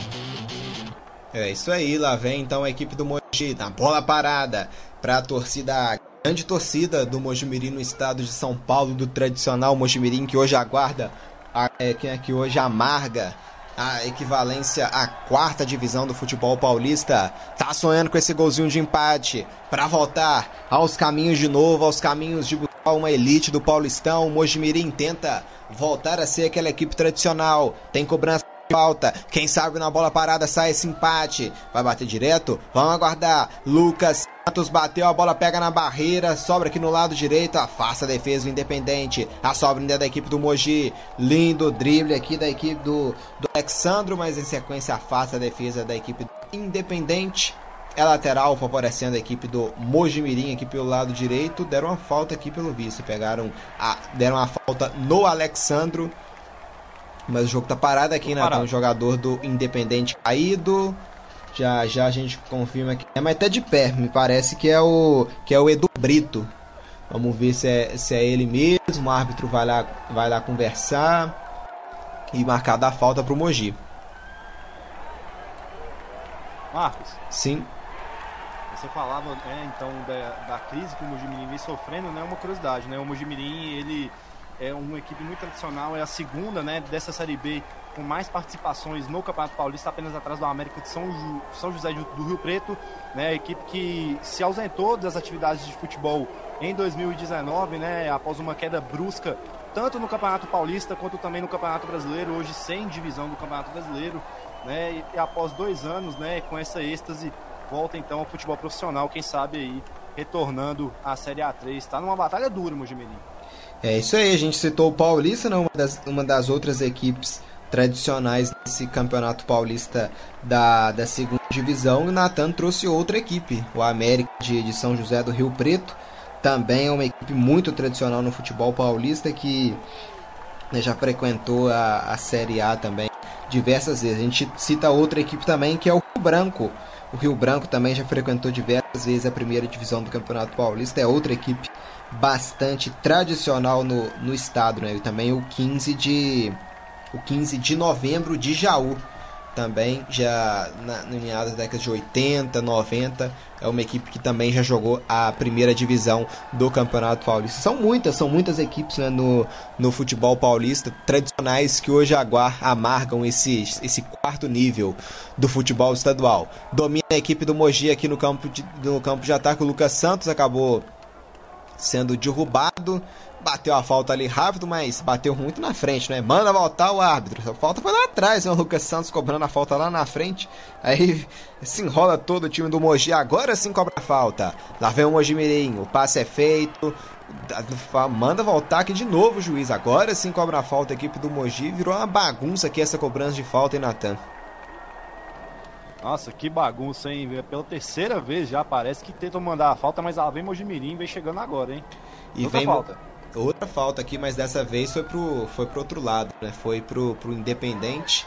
É isso aí, lá vem então a equipe do Mogi, na bola parada para a torcida, a grande torcida do Mojimirim no estado de São Paulo, do tradicional Mojimirim que hoje aguarda, a, é, quem é que hoje amarga a equivalência à quarta divisão do futebol paulista. Tá sonhando com esse golzinho de empate para voltar aos caminhos de novo, aos caminhos de buscar uma elite do Paulistão. O Mojimirim tenta voltar a ser aquela equipe tradicional. Tem cobrança falta. Quem sabe na bola parada sai esse empate. Vai bater direto? Vamos aguardar. Lucas Santos bateu, a bola pega na barreira, sobra aqui no lado direito, afasta a defesa do Independente. A sobra ainda é da equipe do Mogi. Lindo drible aqui da equipe do, do Alexandro, mas em sequência afasta a defesa da equipe do Independente. É lateral favorecendo a equipe do Mojimirim aqui pelo lado direito. Deram uma falta aqui pelo vice. Pegaram a, deram uma falta no Alexandro. Mas o jogo tá parado aqui, né? Tem um jogador do Independente caído. Já já a gente confirma que é, mas tá de pé. Me parece que é o que é o Edu Brito. Vamos ver se é, se é ele mesmo. O árbitro vai lá, vai lá conversar e marcar da falta pro Mogi. Marcos. Sim. Você falava, né, então, da, da crise que o Mojimirim vem sofrendo, né? Uma curiosidade, né? O Mojimirim, ele é uma equipe muito tradicional, é a segunda, né, dessa Série B com mais participações no Campeonato Paulista, apenas atrás do América de São, Ju, São José do Rio Preto, né, a equipe que se ausentou das atividades de futebol em 2019, né, após uma queda brusca, tanto no Campeonato Paulista quanto também no Campeonato Brasileiro, hoje sem divisão do Campeonato Brasileiro, né, e, após dois anos, né, com essa êxtase, volta então ao futebol profissional, quem sabe aí, retornando à Série A3, está numa batalha dura, Mojimirim. É isso aí, a gente citou o Paulista, né, uma, das, uma das outras equipes tradicionais nesse campeonato paulista da, da segunda divisão. E o Natan trouxe outra equipe, o América de, de São José do Rio Preto. Também é uma equipe muito tradicional no futebol paulista que né, já frequentou a, a Série A também diversas vezes. A gente cita outra equipe também que é o Rio Branco. O Rio Branco também já frequentou diversas vezes a primeira divisão do Campeonato Paulista. É outra equipe bastante tradicional no, no estado, né? E também o 15 de o 15 de novembro de Jaú. Também já na, no meados da década de 80, 90, é uma equipe que também já jogou a primeira divisão do Campeonato Paulista. São muitas, são muitas equipes né, no, no futebol paulista tradicionais que hoje aguar, amargam esse, esse quarto nível do futebol estadual. Domina a equipe do Mogi aqui no campo de, no campo de ataque. O Lucas Santos acabou sendo derrubado bateu a falta ali rápido, mas bateu muito na frente, né? Manda voltar o árbitro. A falta foi lá atrás, né? O Lucas Santos cobrando a falta lá na frente. Aí se enrola todo o time do Mogi. Agora sim cobra a falta. Lá vem o Mogi Mirim. O passe é feito. Manda voltar aqui de novo o juiz. Agora sim cobra a falta a equipe do Mogi. Virou uma bagunça aqui essa cobrança de falta, hein, Natan? Nossa, que bagunça, hein? Pela terceira vez já parece que tentam mandar a falta, mas ela vem Mojimirim vem chegando agora, hein? E Outra vem falta outra falta aqui, mas dessa vez foi pro, foi pro outro lado, né? Foi pro, pro Independente.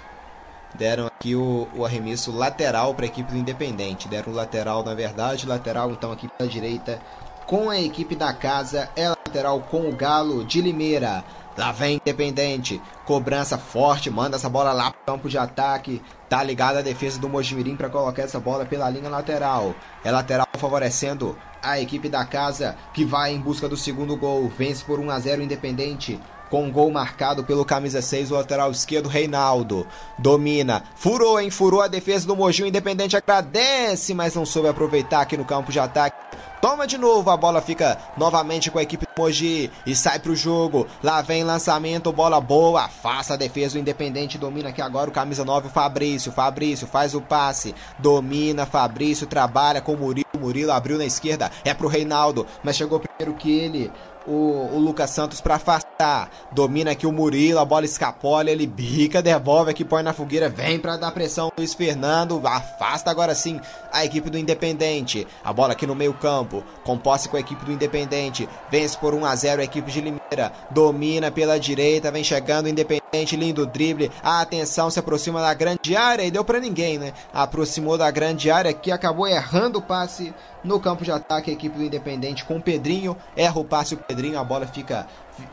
Deram aqui o, o arremesso lateral para a equipe do Independente. Deram o lateral, na verdade, lateral então aqui para direita com a equipe da casa. É lateral com o Galo de Limeira. Lá vem Independente. Cobrança forte, manda essa bola lá pro campo de ataque. Tá ligada a defesa do Mojimirim para colocar essa bola pela linha lateral. É lateral favorecendo a equipe da casa que vai em busca do segundo gol. Vence por 1 a 0 Independente. Com gol marcado pelo camisa 6, o lateral esquerdo Reinaldo. Domina, furou, hein? Furou a defesa do Mogi. O Independente agradece, mas não soube aproveitar aqui no campo de ataque. Toma de novo, a bola fica novamente com a equipe do Mogi e sai pro jogo. Lá vem lançamento, bola boa, afasta a defesa do Independente, domina aqui agora o camisa 9, o Fabrício. Fabrício faz o passe, domina, Fabrício trabalha com o Murilo. Murilo abriu na esquerda, é pro Reinaldo, mas chegou primeiro que ele o, o Lucas Santos para afastar. Domina aqui o Murilo, a bola escapola, ele bica, devolve aqui, põe na fogueira, vem para dar pressão. Luiz Fernando afasta agora sim a equipe do Independente. A bola aqui no meio-campo, com posse com a equipe do Independente. Vence por 1 a 0 a equipe de Limeira. Domina pela direita, vem chegando o Independente, lindo drible. A atenção se aproxima da grande área e deu para ninguém, né? Aproximou da grande área que acabou errando o passe no campo de ataque, a equipe do Independente com o Pedrinho. Erra o passe o Pedrinho, a bola fica,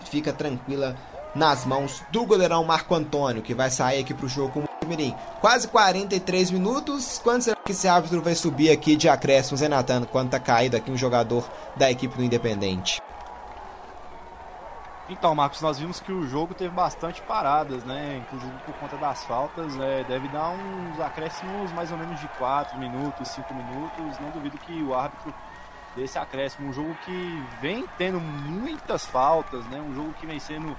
fica tranquila nas mãos do goleirão Marco Antônio, que vai sair aqui para o jogo com o Mirim. Quase 43 minutos. Quando será que esse árbitro vai subir aqui de acréscimo, Zé Natano, quando tá caído aqui um jogador da equipe do Independente? Então, Marcos, nós vimos que o jogo teve bastante paradas, né? Inclusive por conta das faltas. É, deve dar uns acréscimos mais ou menos de 4 minutos, 5 minutos. Não duvido que o árbitro desse acréscimo. Um jogo que vem tendo muitas faltas, né? Um jogo que vem sendo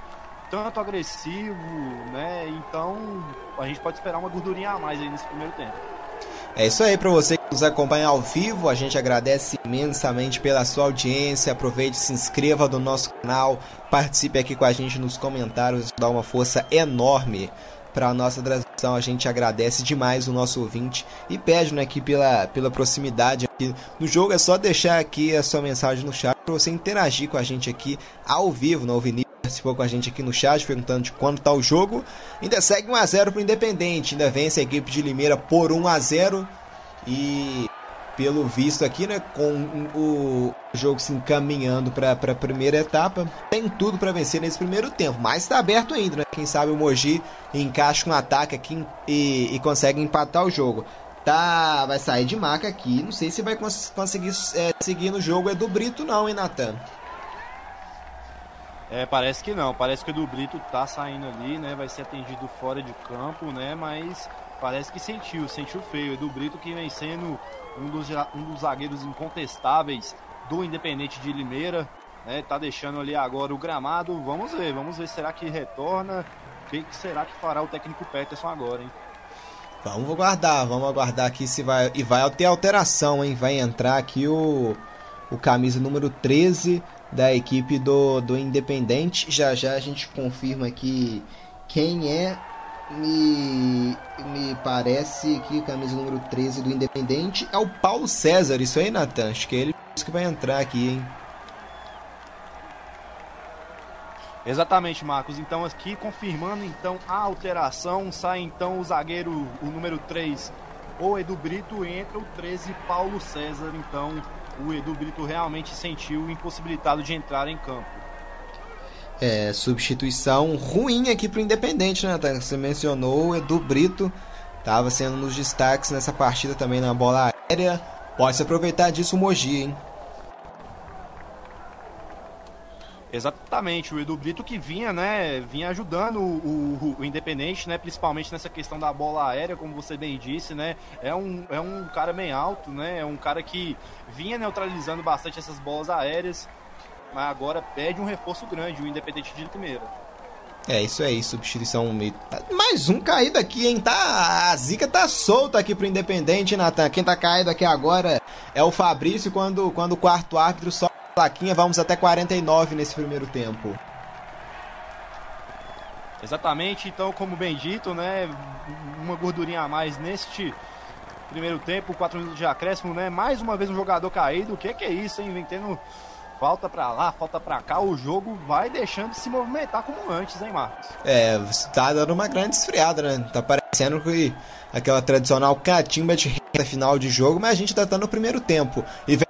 tanto agressivo, né? Então a gente pode esperar uma gordurinha a mais aí nesse primeiro tempo. É isso aí para você que nos acompanha ao vivo, a gente agradece imensamente pela sua audiência. Aproveite, se inscreva no nosso canal, participe aqui com a gente nos comentários, dá uma força enorme para a nossa transmissão. A gente agradece demais o nosso ouvinte e pede né, aqui pela, pela proximidade aqui no jogo. É só deixar aqui a sua mensagem no chat para você interagir com a gente aqui ao vivo. No Vinícius participou com a gente aqui no chat perguntando de quando está o jogo. Ainda segue 1x0 para o Independente. Ainda vence a equipe de Limeira por 1x0. E pelo visto aqui, né, com o jogo se encaminhando para a primeira etapa, tem tudo para vencer nesse primeiro tempo, mas está aberto ainda, né? Quem sabe o Mogi encaixa um ataque aqui e, e consegue empatar o jogo. Tá, vai sair de maca aqui, não sei se vai cons conseguir é, seguir no jogo é do Brito não, hein, Natan? É, parece que não, parece que o do Brito tá saindo ali, né, vai ser atendido fora de campo, né, mas parece que sentiu, sentiu feio. Edu Brito que vem sendo um dos, um dos zagueiros incontestáveis do Independente de Limeira. Né, tá deixando ali agora o gramado. Vamos ver, vamos ver. Será que retorna? O que, será que fará o técnico Peterson agora, hein? Vamos aguardar, vamos aguardar aqui se vai. E vai ter alteração, hein? Vai entrar aqui o, o camisa número 13 da equipe do, do Independente. Já já a gente confirma aqui quem é me, me parece que camisa número 13 do Independente é o Paulo César. Isso aí, Natan? Acho que é ele que vai entrar aqui, hein? Exatamente, Marcos. Então aqui confirmando então a alteração, sai então o zagueiro, o número 3, o Edu Brito, entra o 13, Paulo César. Então o Edu Brito realmente sentiu impossibilitado de entrar em campo. É, substituição ruim aqui pro Independente, né? Você mencionou o Edu Brito, estava sendo nos destaques nessa partida também na bola aérea. Pode se aproveitar disso o Mogi, hein? Exatamente, o Edu Brito que vinha, né, vinha ajudando o, o, o, Independente, né, principalmente nessa questão da bola aérea, como você bem disse, né, é um, é um cara bem alto, né, é um cara que vinha neutralizando bastante essas bolas aéreas, mas agora pede um reforço grande, o Independente de Limeira. É, isso aí, substituição. Mais um caído aqui, hein? Tá, a zica tá solta aqui pro Independente, Natan. Quem tá caído aqui agora é o Fabrício, quando, quando o quarto árbitro só plaquinha, vamos até 49 nesse primeiro tempo. Exatamente, então, como bem dito, né? Uma gordurinha a mais neste primeiro tempo, 4 minutos de acréscimo, né? Mais uma vez um jogador caído. O que, que é isso, hein? Vem tendo falta para lá, falta para cá, o jogo vai deixando de se movimentar como antes, hein, Marcos? É, tá dando uma grande esfriada, né? Tá parecendo que aquela tradicional catimba de reta final de jogo, mas a gente tá dando no primeiro tempo. E vem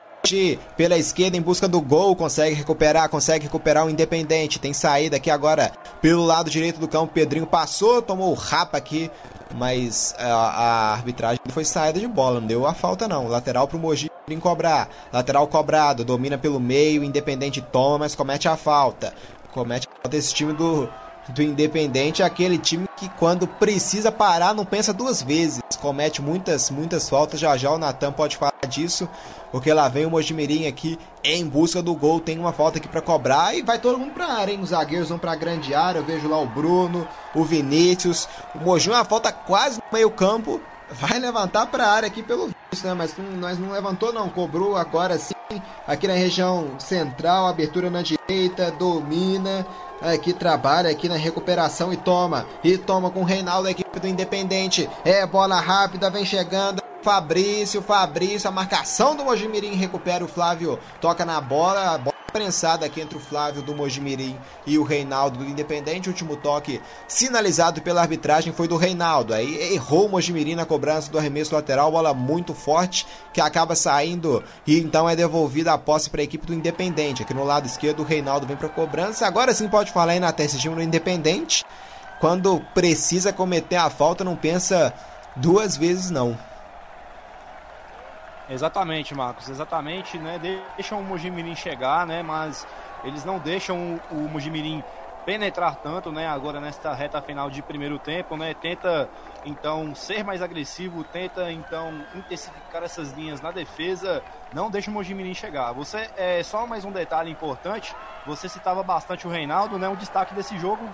pela esquerda em busca do gol, consegue recuperar, consegue recuperar o Independente. Tem saída aqui agora pelo lado direito do campo. Pedrinho passou, tomou o rapa aqui, mas a, a arbitragem foi saída de bola, não deu a falta não. Lateral pro Mogi em cobrar. Lateral cobrado, domina pelo meio, Independente toma, mas comete a falta. Comete a falta esse time do, do Independente é aquele time que quando precisa parar não pensa duas vezes. Comete muitas, muitas faltas. Já já o Natan pode falar disso. Porque lá vem o Mojimirim aqui em busca do gol. Tem uma falta aqui para cobrar. E vai todo mundo pra área, hein? Os zagueiros vão pra grande área. Eu vejo lá o Bruno, o Vinícius. O Mogi uma falta quase no meio campo. Vai levantar pra área aqui pelo visto, né? Mas nós não levantou não. Cobrou agora sim. Aqui na região central. Abertura na direita. Domina aqui trabalha aqui na recuperação e toma. E toma com o Reinaldo, a equipe do Independente. É bola rápida, vem chegando. Fabrício, Fabrício, a marcação do Mojimirim recupera o Flávio, toca na bola, a bola prensada aqui entre o Flávio do Mojimirim e o Reinaldo do Independente. O último toque sinalizado pela arbitragem foi do Reinaldo. Aí errou o Mojimirim na cobrança do arremesso lateral, bola muito forte que acaba saindo e então é devolvida a posse para a equipe do Independente. Aqui no lado esquerdo o Reinaldo vem para cobrança. Agora sim pode falar aí na esse time do Independente. Quando precisa cometer a falta, não pensa duas vezes não. Exatamente, Marcos, exatamente, né? Deixam o Mojimirim chegar, né? Mas eles não deixam o, o Mojimirim penetrar tanto, né? Agora nesta reta final de primeiro tempo, né? Tenta então ser mais agressivo, tenta então intensificar essas linhas na defesa, não deixa o Mojimirim chegar. Você é só mais um detalhe importante. Você citava bastante o Reinaldo, né? Um destaque desse jogo,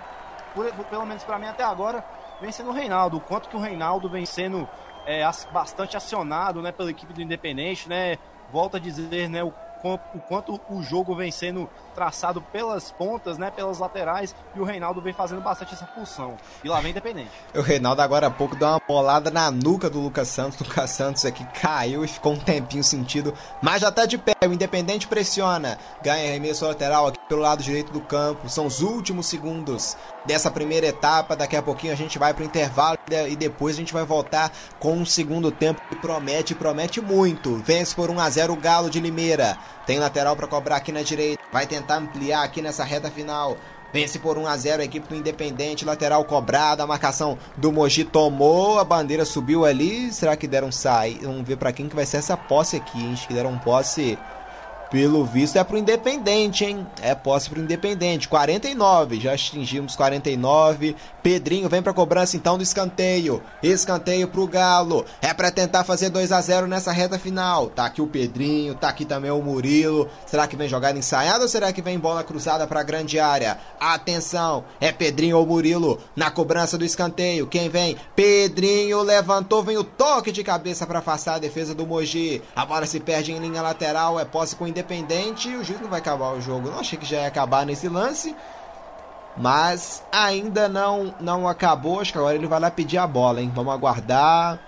por, pelo menos para mim até agora, vem sendo o Reinaldo. O quanto que o Reinaldo vem sendo é, bastante acionado né, pela equipe do Independente, né? Volta a dizer, né? O o quanto o jogo vem sendo traçado pelas pontas, né, pelas laterais, e o Reinaldo vem fazendo bastante essa função. E lá vem Independente. *laughs* O Reinaldo agora há pouco deu uma bolada na nuca do Lucas Santos. O Lucas Santos aqui caiu e ficou um tempinho sentido, mas já tá de pé. O Independente pressiona, ganha arremesso lateral aqui pelo lado direito do campo. São os últimos segundos dessa primeira etapa. Daqui a pouquinho a gente vai para o intervalo e depois a gente vai voltar com um segundo tempo que promete, promete muito. Vence por 1 a 0 o Galo de Limeira. Tem lateral para cobrar aqui na direita. Vai tentar ampliar aqui nessa reta final. Vence por 1 a 0 a equipe do Independente, lateral cobrada, a marcação do Mogi tomou, a bandeira subiu ali. Será que deram sair? Vamos ver para quem que vai ser essa posse aqui, hein? Acho que deram posse pelo visto é pro Independente, hein? É posse pro Independente. 49, já atingimos 49. Pedrinho vem pra cobrança então do escanteio. Escanteio pro Galo. É para tentar fazer 2 a 0 nessa reta final. Tá aqui o Pedrinho, tá aqui também o Murilo. Será que vem jogada ensaiada ou será que vem bola cruzada pra grande área? Atenção, é Pedrinho ou Murilo na cobrança do escanteio. Quem vem? Pedrinho levantou, vem o toque de cabeça para afastar a defesa do Mogi. A bola se perde em linha lateral, é posse com o Independente Independente. O juiz não vai acabar o jogo. Não achei que já ia acabar nesse lance. Mas ainda não não acabou. Acho que agora ele vai lá pedir a bola, hein? Vamos aguardar.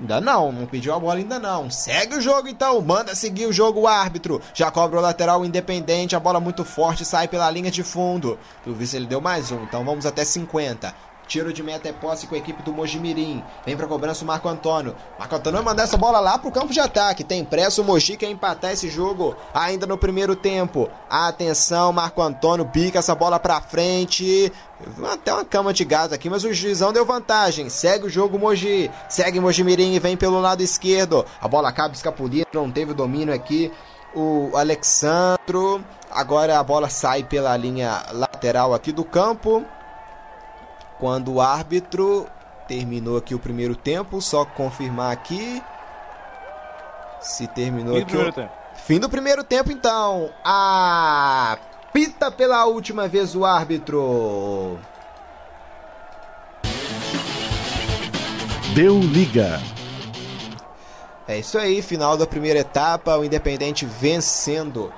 Ainda não, não pediu a bola ainda não. Segue o jogo então, manda seguir o jogo o árbitro. Já cobra o lateral independente, a bola muito forte sai pela linha de fundo. Viu se ele deu mais um, então vamos até 50. Tiro de meta é posse com a equipe do Mojimirim. Vem pra cobrança o Marco Antônio. Marco Antônio vai mandar essa bola lá pro campo de ataque. Tem pressa, o Mogi quer empatar esse jogo ainda no primeiro tempo. Atenção, Marco Antônio pica essa bola pra frente. Até uma cama de gás aqui, mas o juizão deu vantagem. Segue o jogo Mogi. Segue Mojimirim e vem pelo lado esquerdo. A bola acaba escapulindo, não teve domínio aqui. O Alexandro. Agora a bola sai pela linha lateral aqui do campo quando o árbitro terminou aqui o primeiro tempo, só confirmar aqui se terminou Fim aqui. Do o... Fim do primeiro tempo, então. A pita pela última vez o árbitro. Deu liga. É isso aí, final da primeira etapa, o Independente vencendo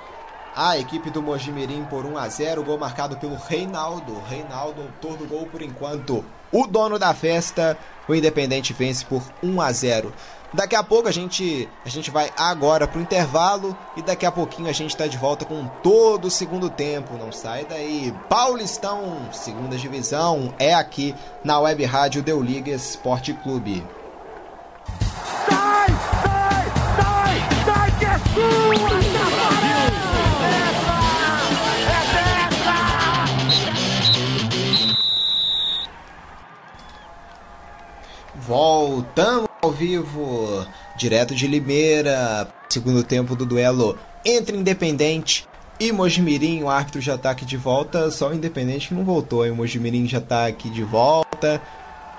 a equipe do Mojimirim por 1 a 0 gol marcado pelo Reinaldo. Reinaldo, autor do gol por enquanto. O dono da festa, o Independente vence por 1 a 0. Daqui a pouco a gente a gente vai agora pro intervalo e daqui a pouquinho a gente está de volta com todo o segundo tempo. Não sai daí. Paulistão, segunda divisão, é aqui na Web Rádio Deu Liga Esporte Clube. Voltamos ao vivo, direto de Limeira, segundo tempo do duelo entre Independente e Mojimirim. O árbitro já está aqui de volta, só o Independente que não voltou, e o Mojimirim já está aqui de volta.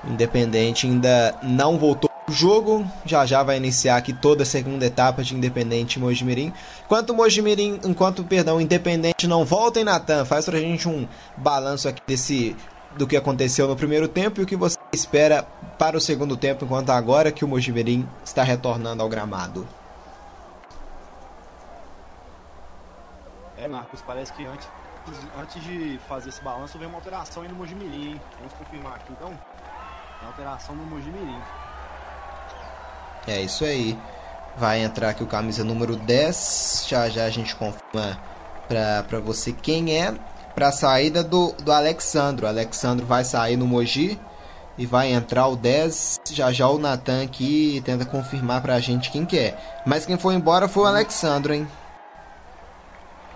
Independente ainda não voltou o jogo, já já vai iniciar aqui toda a segunda etapa de Independente e Mojimirim. Enquanto Mojimirim, enquanto, perdão, Independente não volta em Natan, faz pra gente um balanço aqui desse do que aconteceu no primeiro tempo e o que você espera para o segundo tempo, enquanto agora que o Mojimirim está retornando ao gramado. É, Marcos, parece que antes, antes de fazer esse balanço veio uma alteração aí no Mojimirim, hein? Vamos confirmar aqui então. Uma alteração no Mojimirim. É isso aí. Vai entrar aqui o camisa número 10. Já já a gente confirma para você quem é para a saída do, do Alexandro. O Alexandro vai sair no Mogi e vai entrar o 10. Já já o Natan aqui tenta confirmar pra gente quem que é. Mas quem foi embora foi o Alexandro, hein?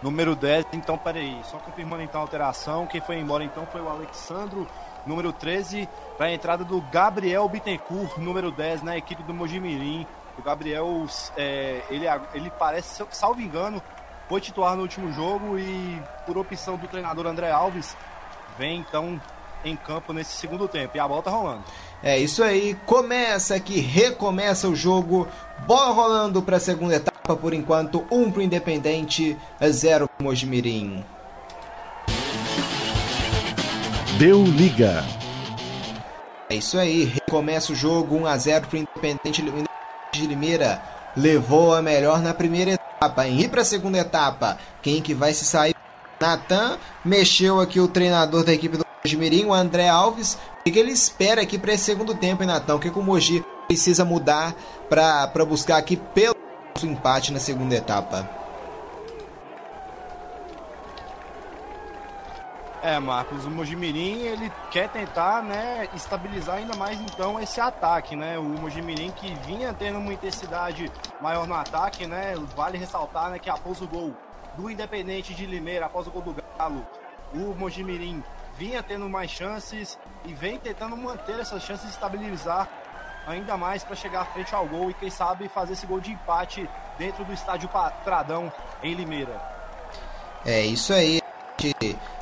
Número 10, então peraí, só confirmando então a alteração. Quem foi embora então foi o Alexandro. Número 13, para a entrada do Gabriel Bittencourt, número 10, na equipe do Mojimirim. O Gabriel, é, ele, ele parece, salvo engano, foi titular no último jogo e, por opção do treinador André Alves, vem então em campo nesse segundo tempo. E a bola tá rolando. É isso aí, começa aqui, recomeça o jogo. Bola rolando para a segunda etapa por enquanto, um pro Independente, zero pro Mojimirim. Deu liga. É isso aí, recomeça o jogo 1 a 0 para o Independente de Limeira. Levou a melhor na primeira etapa. Ir para a segunda etapa, quem que vai se sair? Natan mexeu aqui o treinador da equipe do Mojimirim, o André Alves. O que ele espera aqui para esse segundo tempo, hein, Natan? O que, que o Mogi precisa mudar para buscar aqui pelo empate na segunda etapa? É, Marcos, o Mojimirim ele quer tentar, né, estabilizar ainda mais então esse ataque, né? O Mojimirim que vinha tendo uma intensidade maior no ataque, né? Vale ressaltar, né, que após o gol do Independente de Limeira, após o gol do Galo, o Mojimirim vinha tendo mais chances e vem tentando manter essas chances e estabilizar ainda mais para chegar frente ao gol e quem sabe fazer esse gol de empate dentro do estádio Pradão em Limeira. É isso aí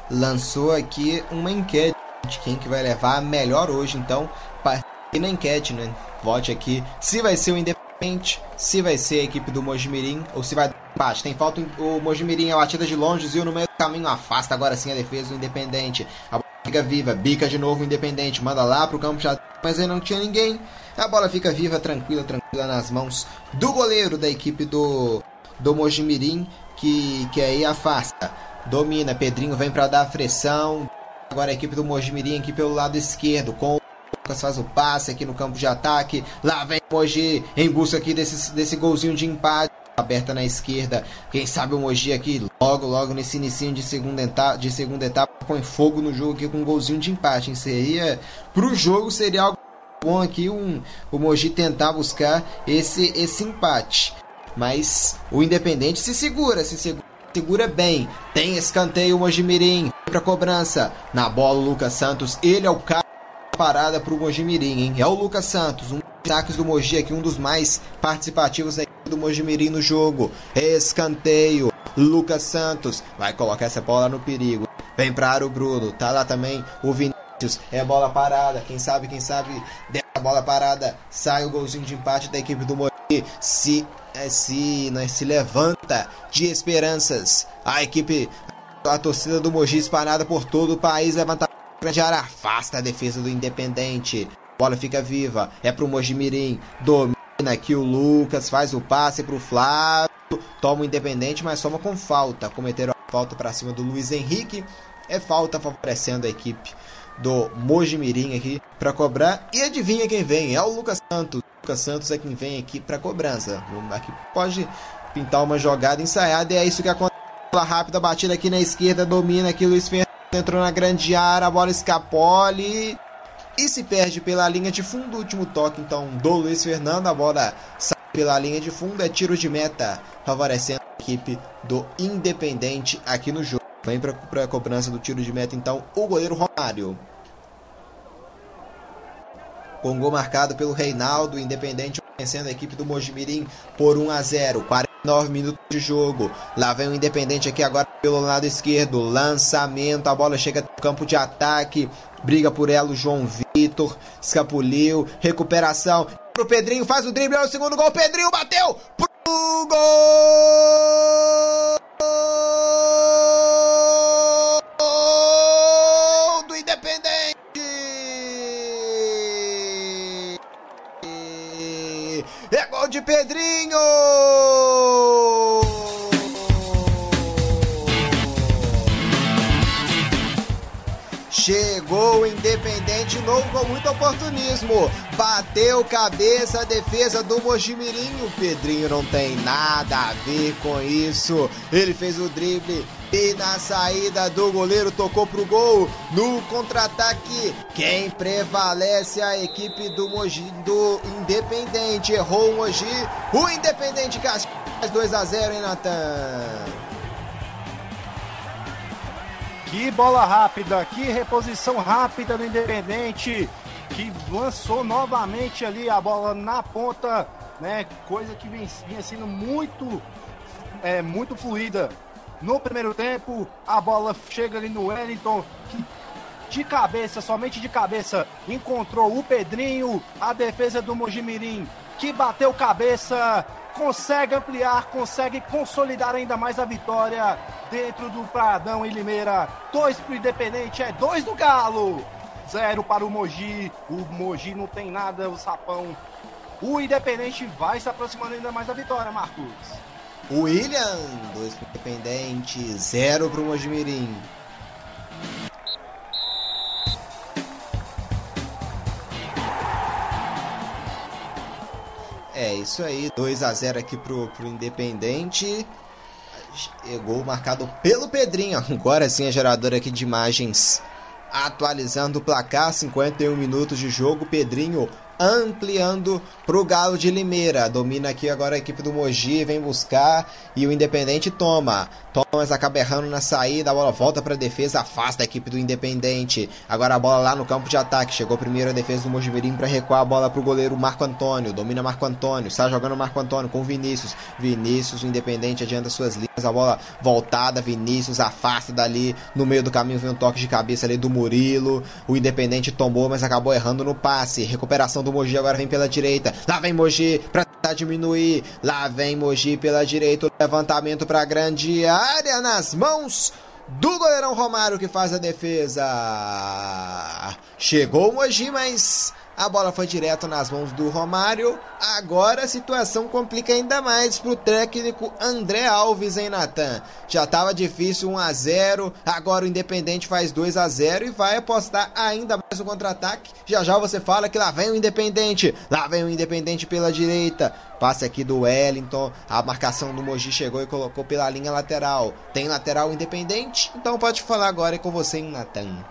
lançou aqui uma enquete de quem que vai levar melhor hoje. Então, participe na enquete, né? Vote aqui se vai ser o Independente, se vai ser a equipe do Mojimirim ou se vai dar empate. Tem falta o Mojimirim, a batida de longe, e no meio do caminho afasta agora sim a defesa do Independente. A bola fica viva, bica de novo o Independente, manda lá pro campo já, mas aí não tinha ninguém. A bola fica viva, tranquila, tranquila nas mãos do goleiro da equipe do do Mojimirim, que que aí afasta. Domina, Pedrinho vem para dar pressão. Agora a equipe do Mojimirim aqui pelo lado esquerdo, com o Lucas faz o passe aqui no campo de ataque. Lá vem o Mogi em busca aqui desse, desse golzinho de empate. Aberta na esquerda, quem sabe o Mogi aqui logo, logo nesse início de segunda etapa, de segunda etapa põe fogo no jogo aqui com um golzinho de empate. Hein? Seria pro jogo seria algo bom aqui um, o Mogi tentar buscar esse esse empate. Mas o Independente se segura, se segura segura bem. Tem escanteio Mojimirim para cobrança. Na bola o Lucas Santos, ele é o cara parada para o Mojimirim, hein? É o Lucas Santos, um dos do Mogi aqui, um dos mais participativos do Mojimirim no jogo. Escanteio, Lucas Santos vai colocar essa bola no perigo. Vem para área o Bruno, tá lá também o Vinícius, é bola parada. Quem sabe, quem sabe dessa bola parada sai o golzinho de empate da equipe do Mogi. Se se, né, se levanta de esperanças. A equipe, a torcida do Mogi espalhada por todo o país, levanta a grande área, afasta a defesa do Independente. Bola fica viva, é pro Mogi Mirim, domina aqui o Lucas, faz o passe pro Flávio, toma o Independente, mas toma com falta. Cometeram a falta para cima do Luiz Henrique, é falta favorecendo a equipe do Mojimirim aqui para cobrar. E adivinha quem vem? É o Lucas Santos. Lucas Santos é quem vem aqui para cobrança. Aqui pode pintar uma jogada ensaiada e é isso que acontece. Rápida batida aqui na esquerda, domina aqui Luiz Fernando entrou na grande área, a bola escapole e se perde pela linha de fundo. Último toque então do Luiz Fernando, a bola sai pela linha de fundo, é tiro de meta, favorecendo a equipe do Independente aqui no jogo. Vem para a cobrança do tiro de meta então o goleiro Romário com gol marcado pelo Reinaldo, Independente vencendo a equipe do Mojimirim por 1 a 0. 49 minutos de jogo. Lá vem o Independente aqui agora pelo lado esquerdo. Lançamento, a bola chega no campo de ataque. Briga por ela o João Vitor. Escapuliu. Recuperação. Pro Pedrinho, faz o drible. É o segundo gol. Pedrinho bateu pro gol! de Pedrinho! Chegou o Independente novo com muito oportunismo. Bateu cabeça a defesa do Mojimirim. O Pedrinho não tem nada a ver com isso. Ele fez o drible e na saída do goleiro tocou pro gol. No contra-ataque, quem prevalece a equipe do Mogi do Independente. Errou o Mogi. O Independente Cascais 2 a 0 hein, Natan? Que bola rápida, que reposição rápida do Independente, que lançou novamente ali a bola na ponta, né? Coisa que vinha sendo muito, é, muito fluida no primeiro tempo. A bola chega ali no Wellington, que de cabeça, somente de cabeça, encontrou o Pedrinho, a defesa do Mojimirim, que bateu cabeça, consegue ampliar, consegue consolidar ainda mais a vitória dentro do Pradão e Limeira. Dois pro Independente, é dois do Galo. 0 para o Mogi. O Mogi não tem nada, o Sapão. O Independente vai se aproximando ainda mais da vitória, Marcos. William, 2 pro Independente, 0 pro Mojimirim. É isso aí, 2 a 0 aqui pro, pro Independente. É gol marcado pelo Pedrinho. *laughs* Agora sim a geradora aqui de imagens atualizando o placar, 51 minutos de jogo. Pedrinho ampliando para o Galo de Limeira. Domina aqui agora a equipe do Mogi, vem buscar e o Independente toma. Toma, mas acaba errando na saída. A bola volta para a defesa, afasta a equipe do Independente. Agora a bola lá no campo de ataque. Chegou primeiro a defesa do Mojimirim para recuar a bola para o goleiro Marco Antônio. Domina Marco Antônio, está jogando Marco Antônio com Vinícius. Vinícius, o Independente adianta suas linhas. A bola voltada, Vinícius afasta dali. No meio do caminho vem um toque de cabeça ali do Murilo. O Independente tombou, mas acabou errando no passe. Recuperação do Mogi agora vem pela direita. Lá vem Mogi para tentar diminuir. Lá vem Mogi pela direita. Levantamento para grande área nas mãos do goleirão Romário que faz a defesa. Chegou o Mogi, mas a bola foi direto nas mãos do Romário. Agora a situação complica ainda mais para o técnico André Alves, em Natan? Já estava difícil 1 a 0 agora o Independente faz 2 a 0 e vai apostar ainda mais no contra-ataque. Já já você fala que lá vem o Independente, lá vem o Independente pela direita. Passe aqui do Wellington, a marcação do Mogi chegou e colocou pela linha lateral. Tem lateral Independente? Então pode falar agora com você em Natan.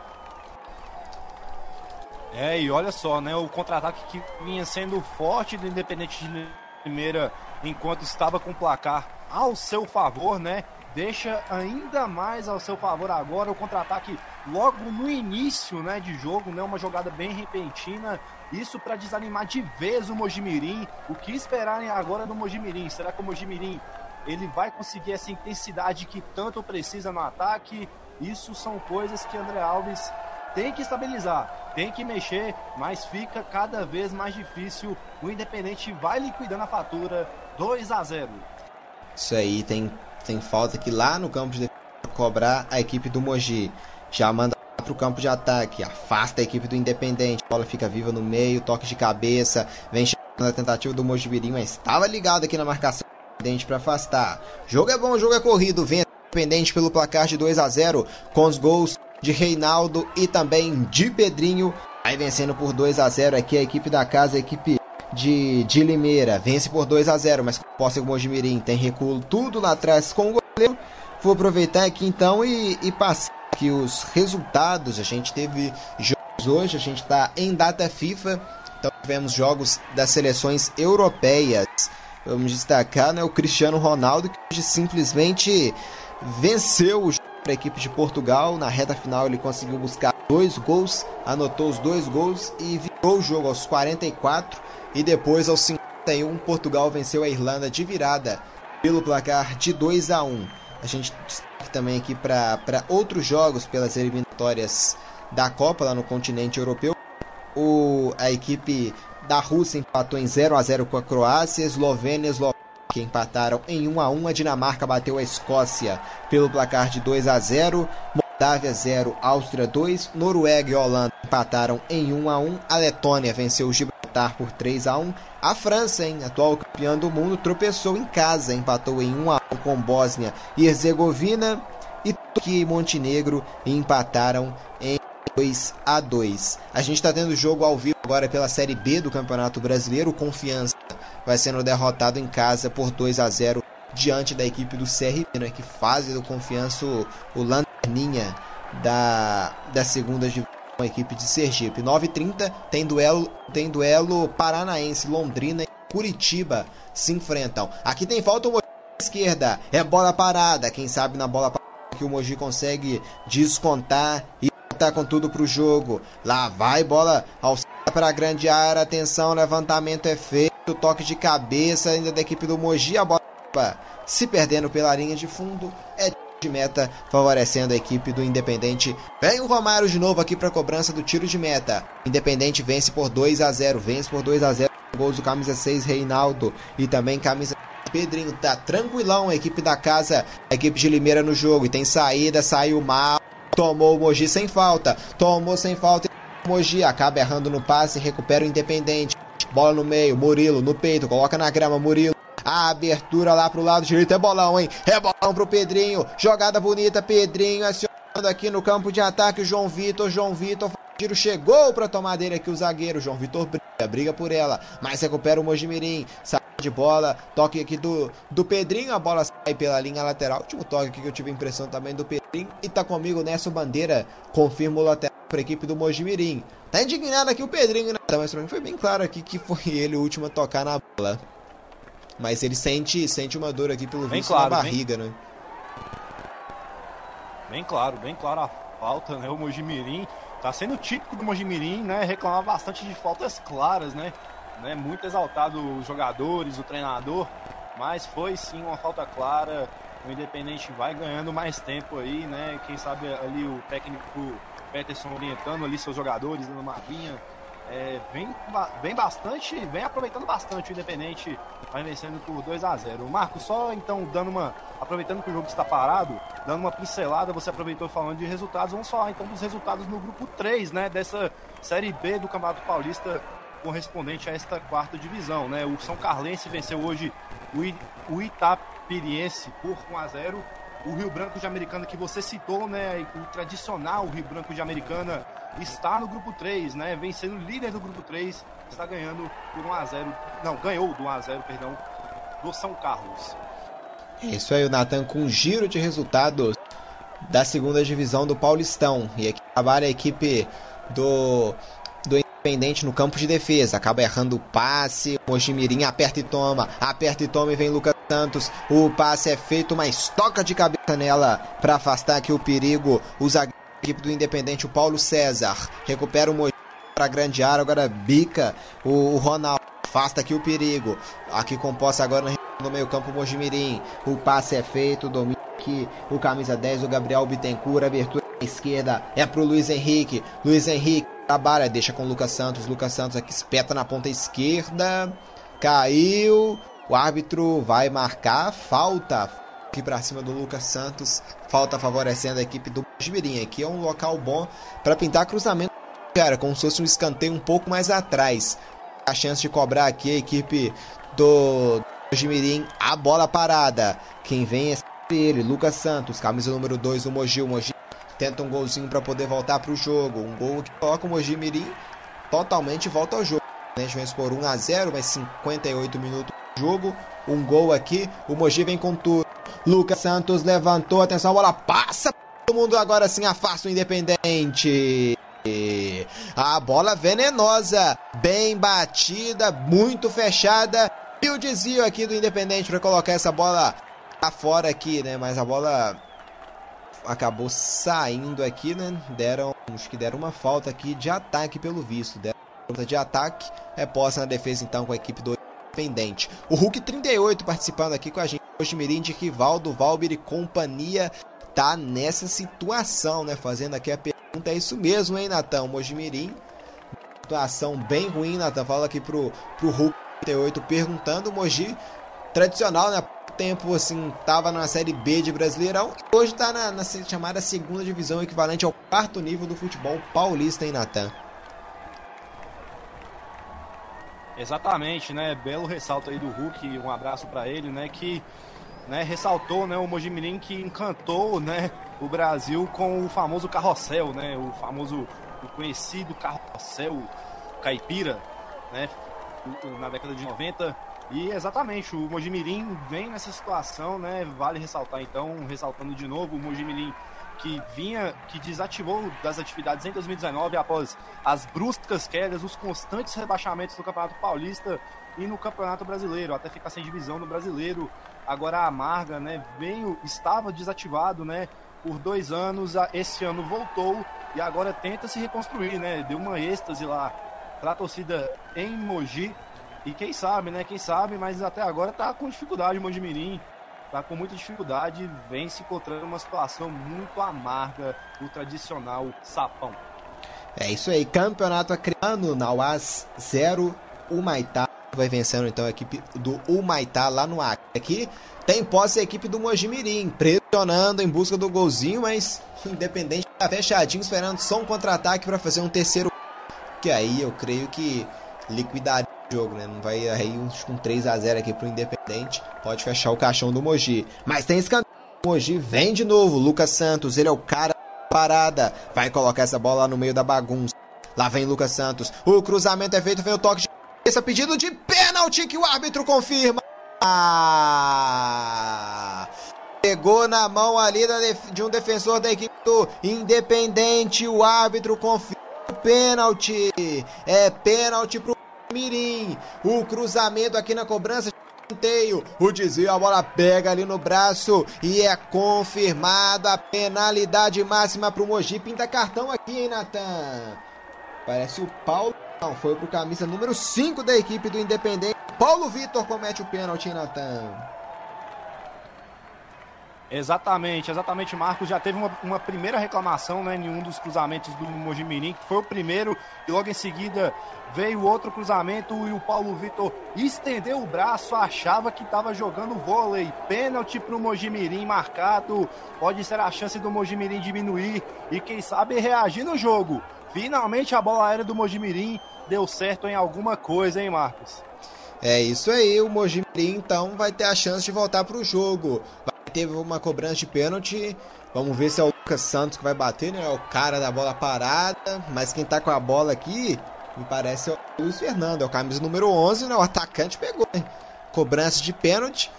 É, e olha só, né? O contra-ataque que vinha sendo forte do Independente de Limeira enquanto estava com o placar ao seu favor, né? Deixa ainda mais ao seu favor agora o contra-ataque logo no início, né, de jogo, né? Uma jogada bem repentina. Isso para desanimar de vez o Mojimirim. O que esperarem agora do Mojimirim? Será que o Mojimirim ele vai conseguir essa intensidade que tanto precisa no ataque? Isso são coisas que André Alves tem que estabilizar, tem que mexer, mas fica cada vez mais difícil. O Independente vai liquidando a fatura 2 a 0. Isso aí, tem, tem falta aqui lá no campo de cobrar a equipe do Mogi. Já manda para o campo de ataque, afasta a equipe do Independente. A bola fica viva no meio, toque de cabeça, vem chegando a tentativa do Mojibirim, mas estava ligado aqui na marcação Independente para afastar. Jogo é bom, jogo é corrido, vem Independente pelo placar de 2 a 0 com os gols de Reinaldo e também de Pedrinho. Aí vencendo por 2 a 0 aqui a equipe da casa, a equipe de, de Limeira. Vence por 2 a 0 mas posse com o Mojimirim. Tem recuo tudo lá atrás com o goleiro. Vou aproveitar aqui então e, e passar aqui os resultados. A gente teve jogos hoje, a gente está em data FIFA. Então tivemos jogos das seleções europeias. Vamos destacar né, o Cristiano Ronaldo, que hoje simplesmente venceu o para a equipe de Portugal. Na reta final ele conseguiu buscar dois gols, anotou os dois gols e virou o jogo aos 44 e depois aos 51 Portugal venceu a Irlanda de virada pelo placar de 2 a 1. A gente destaca também aqui para outros jogos pelas eliminatórias da Copa lá no continente europeu. O, a equipe da Rússia empatou em 0 a 0 com a Croácia, Eslovênia e Eslováquia que empataram em 1 a 1. A Dinamarca bateu a Escócia pelo placar de 2 a 0. Moldávia 0, Áustria 2, Noruega e Holanda empataram em 1 a 1. A Letônia venceu o Gibraltar por 3 a 1. A França, hein, atual campeã do mundo, tropeçou em casa, empatou em 1 a 1 com Bósnia e Herzegovina. E Turquia e Montenegro empataram em 2 a 2. A gente está tendo jogo ao vivo agora pela Série B do Campeonato Brasileiro. Confiança vai sendo derrotado em casa por 2 a 0 diante da equipe do CRB, né, que faz do Confiança o, o lanterninha da, da segunda divisão, a equipe de Sergipe. 9h30 tem duelo, tem duelo paranaense, Londrina e Curitiba se enfrentam. Aqui tem falta o Mogi esquerda, é bola parada, quem sabe na bola parada que o Mogi consegue descontar e tá com tudo pro jogo. Lá vai bola ao para grande área, atenção, levantamento é feito toque de cabeça ainda da equipe do Mogi, a bola se perdendo pela linha de fundo, é de meta, favorecendo a equipe do Independente. Vem o Romário de novo aqui para cobrança do tiro de meta. Independente vence por 2 a 0, vence por 2 a 0. Gols do camisa 6 Reinaldo e também camisa Pedrinho tá tranquilão, a equipe da casa, a equipe de Limeira no jogo e tem saída, saiu mal, tomou o Mogi sem falta, tomou sem falta Mogi acaba errando no passe, recupera o Independente. Bola no meio, Murilo no peito, coloca na grama, Murilo. A abertura lá pro lado direito é bolão, hein? É bolão pro Pedrinho. Jogada bonita, Pedrinho acionando aqui no campo de ataque o João Vitor. João Vitor tiro chegou para tomar dele aqui o zagueiro. João Vitor briga, briga por ela, mas recupera o Mojimirim. Sai de bola, toque aqui do, do Pedrinho. A bola sai pela linha lateral. Último toque aqui que eu tive a impressão também do Pedrinho. E tá comigo nessa bandeira. Confirma o lateral para a equipe do Mojimirim. Tá indignado aqui o Pedrinho, né? Mas pra mim foi bem claro aqui que foi *laughs* ele o último a tocar na bola. Mas ele sente, sente uma dor aqui pelo Bem visto claro, na bem- barriga, né? Bem claro, bem claro a falta, né? O Mojimirim tá sendo típico do Mojimirim, né? Reclamar bastante de faltas claras, né? né? Muito exaltado os jogadores, o treinador, mas foi sim uma falta clara. O Independente vai ganhando mais tempo aí, né? Quem sabe ali o técnico Peterson orientando ali seus jogadores, dando uma linha. É, vem, vem bastante, vem aproveitando bastante o Independente, vai vencendo por 2 a 0 Marcos, só então dando uma. Aproveitando que o jogo está parado, dando uma pincelada, você aproveitou falando de resultados. Vamos falar então dos resultados no grupo 3, né? Dessa Série B do Campeonato Paulista correspondente a esta quarta divisão, né? O São Carlense venceu hoje o Itapiriense por 1 a 0 o Rio Branco de Americana que você citou, né? O tradicional Rio Branco de Americana está no grupo 3, né? Vem sendo líder do grupo 3, está ganhando por 1 a 0. Não, ganhou do 1 a 0, perdão, do São Carlos. Isso aí, o Natan com um giro de resultados da segunda divisão do Paulistão. E aqui trabalha a equipe do, do Independente no campo de defesa. Acaba errando o passe. Mojimirim aperta e toma. Aperta e toma e vem Lucas Santos. O passe é feito, mas toca de cabeça nela para afastar aqui o perigo. O zagueiro equipe do Independente, o Paulo César. Recupera o Mojimirim para grande área. Agora bica o, o Ronaldo. Afasta aqui o perigo. Aqui composta agora no meio campo o Mojimirim. O passe é feito, domina aqui o camisa 10, o Gabriel Bittencourt, abertura à esquerda é pro Luiz Henrique. Luiz Henrique trabalha, deixa com o Lucas Santos. Lucas Santos aqui espeta na ponta esquerda. Caiu. O árbitro vai marcar falta aqui para cima do Lucas Santos. Falta favorecendo a equipe do Mojimirim. Aqui é um local bom para pintar cruzamento, cara, como se fosse um escanteio um pouco mais atrás. A chance de cobrar aqui a equipe do Mojimirim, a bola parada. Quem vem é ele, Lucas Santos, camisa número 2 do Mogi. O Mogi tenta um golzinho para poder voltar para o jogo. Um gol que coloca o Mojimirim totalmente volta ao jogo. Gente vence por 1 a 0, mas 58 minutos de jogo. Um gol aqui, o Mogi vem com tudo. Lucas Santos levantou, atenção, a bola passa. Todo mundo agora sim afasta o Independente. A bola venenosa, bem batida, muito fechada. E o desvio aqui do Independente para colocar essa bola fora aqui, né? Mas a bola acabou saindo aqui, né? Deram, acho que deram uma falta aqui de ataque pelo visto. Deram falta de ataque, é posse na defesa então com a equipe do Independente. O Hulk 38 participando aqui com a gente. Mirim de Rivaldo, Valber e companhia tá nessa situação, né? Fazendo aqui a pergunta, é isso mesmo, hein, Natão? Mojimirim, situação bem ruim, Natan. Fala aqui pro, pro Hulk 38 perguntando, o Mogi, tradicional, né? Tempo assim, tava na série B de Brasileirão, hoje tá na, na chamada segunda divisão, equivalente ao quarto nível do futebol paulista, hein, Natan? Exatamente, né? Belo ressalto aí do Hulk, um abraço para ele, né? Que né, ressaltou né, o Mojimirim que encantou né, o Brasil com o famoso carrossel, né? O famoso, o conhecido carrossel caipira, né? Na década de 90. E exatamente, o Mojimirim vem nessa situação, né? Vale ressaltar então, ressaltando de novo, o Mojimirim que vinha, que desativou das atividades em 2019 após as bruscas quedas, os constantes rebaixamentos no Campeonato Paulista e no Campeonato Brasileiro, até ficar sem divisão no Brasileiro. Agora a Amarga, né, veio, estava desativado, né, por dois anos, esse ano voltou e agora tenta se reconstruir, né, deu uma êxtase lá para a torcida em Mogi e quem sabe, né, quem sabe, mas até agora tá com dificuldade o Mojimirim, tá com muita dificuldade, vem se encontrando uma situação muito amarga do tradicional sapão. É isso aí, campeonato acreano na UAS 0, Humaitá vai vencendo então a equipe do Humaitá lá no Acre. Aqui tem posse a equipe do Mojimirim, pressionando em busca do golzinho, mas independente tá fechadinho, esperando só um contra-ataque para fazer um terceiro que aí eu creio que liquidaria o jogo, né? Não vai aí com 3 a 0 aqui pro Independente, pode fechar o caixão do Mogi. Mas tem escanteio. O Mogi vem de novo, Lucas Santos, ele é o cara parada, vai colocar essa bola no meio da bagunça. Lá vem Lucas Santos. O cruzamento é feito, vem o toque de cabeça, pedido de pênalti que o árbitro confirma. Pegou na mão ali de um defensor da equipe do Independente. O árbitro confirma o pênalti. É pênalti pro Mirim. O cruzamento aqui na cobrança. O desvio, a bola pega ali no braço e é confirmada a penalidade máxima pro Mogi. Pinta cartão aqui, hein, Natan? Parece o Paulo. Foi pro camisa número 5 da equipe do Independente. Paulo Vitor comete o pênalti, Natan. Exatamente, exatamente, Marcos. Já teve uma, uma, primeira reclamação né, em um dos cruzamentos do Mojimirim, que foi o primeiro, e logo em seguida veio outro cruzamento e o Paulo Vitor estendeu o braço, achava que estava jogando vôlei. Pênalti para o Mojimirim marcado. Pode ser a chance do Mojimirim diminuir e, quem sabe, reagir no jogo. Finalmente a bola aérea do Mojimirim deu certo em alguma coisa, hein, Marcos? É isso aí, o Mojimirim então vai ter a chance de voltar para o jogo. Teve uma cobrança de pênalti. Vamos ver se é o Lucas Santos que vai bater, né? É o cara da bola parada. Mas quem tá com a bola aqui, me parece é o Luiz Fernando. É o camisa número 11, né? O atacante pegou, hein? Cobrança de pênalti.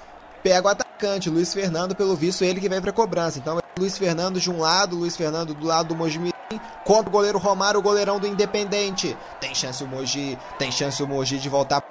Pega o atacante, Luiz Fernando, pelo visto, ele que vai pra cobrança. Então, é Luiz Fernando de um lado, Luiz Fernando do lado do Mojimirim, contra o goleiro Romário, o goleirão do Independente. Tem chance o Mogi, tem chance o Mogi de voltar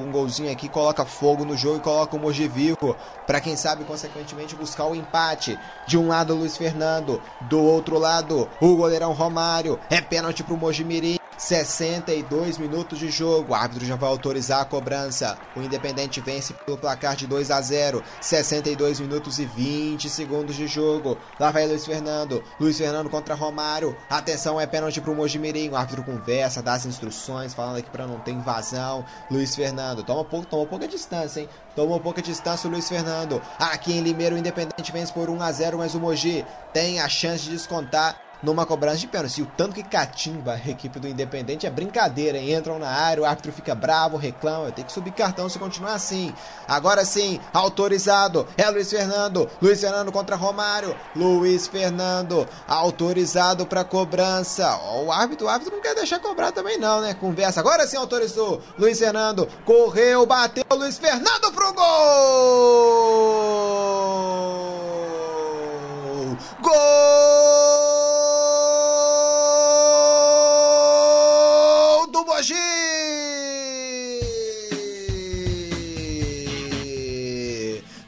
um golzinho aqui, coloca fogo no jogo e coloca o Mogi vivo. Para quem sabe, consequentemente, buscar o empate. De um lado, Luiz Fernando. Do outro lado, o goleirão Romário. É pênalti pro Mogi Mirim. 62 minutos de jogo. O árbitro já vai autorizar a cobrança. O Independente vence pelo placar de 2 a 0. 62 minutos e 20 segundos de jogo. Lá vai Luiz Fernando. Luiz Fernando contra Romário. Atenção, é pênalti pro Mojimirim. O árbitro conversa, dá as instruções, falando aqui para não ter invasão. Luiz Fernando toma pouco, toma pouca distância, hein? Tomou pouca distância o Luiz Fernando. Aqui em Limeiro, o Independente vence por 1 a 0, mas o Mogi tem a chance de descontar numa cobrança de pênalti. E o tanto que catimba a equipe do Independente é brincadeira, hein? Entram na área, o árbitro fica bravo, reclama, tem que subir cartão se continuar assim. Agora sim, autorizado, é Luiz Fernando, Luiz Fernando contra Romário, Luiz Fernando, autorizado para cobrança. o árbitro, o árbitro não quer deixar cobrar também não, né? Conversa, agora sim autorizou, Luiz Fernando, correu, bateu, Luiz Fernando pro gol! Gol!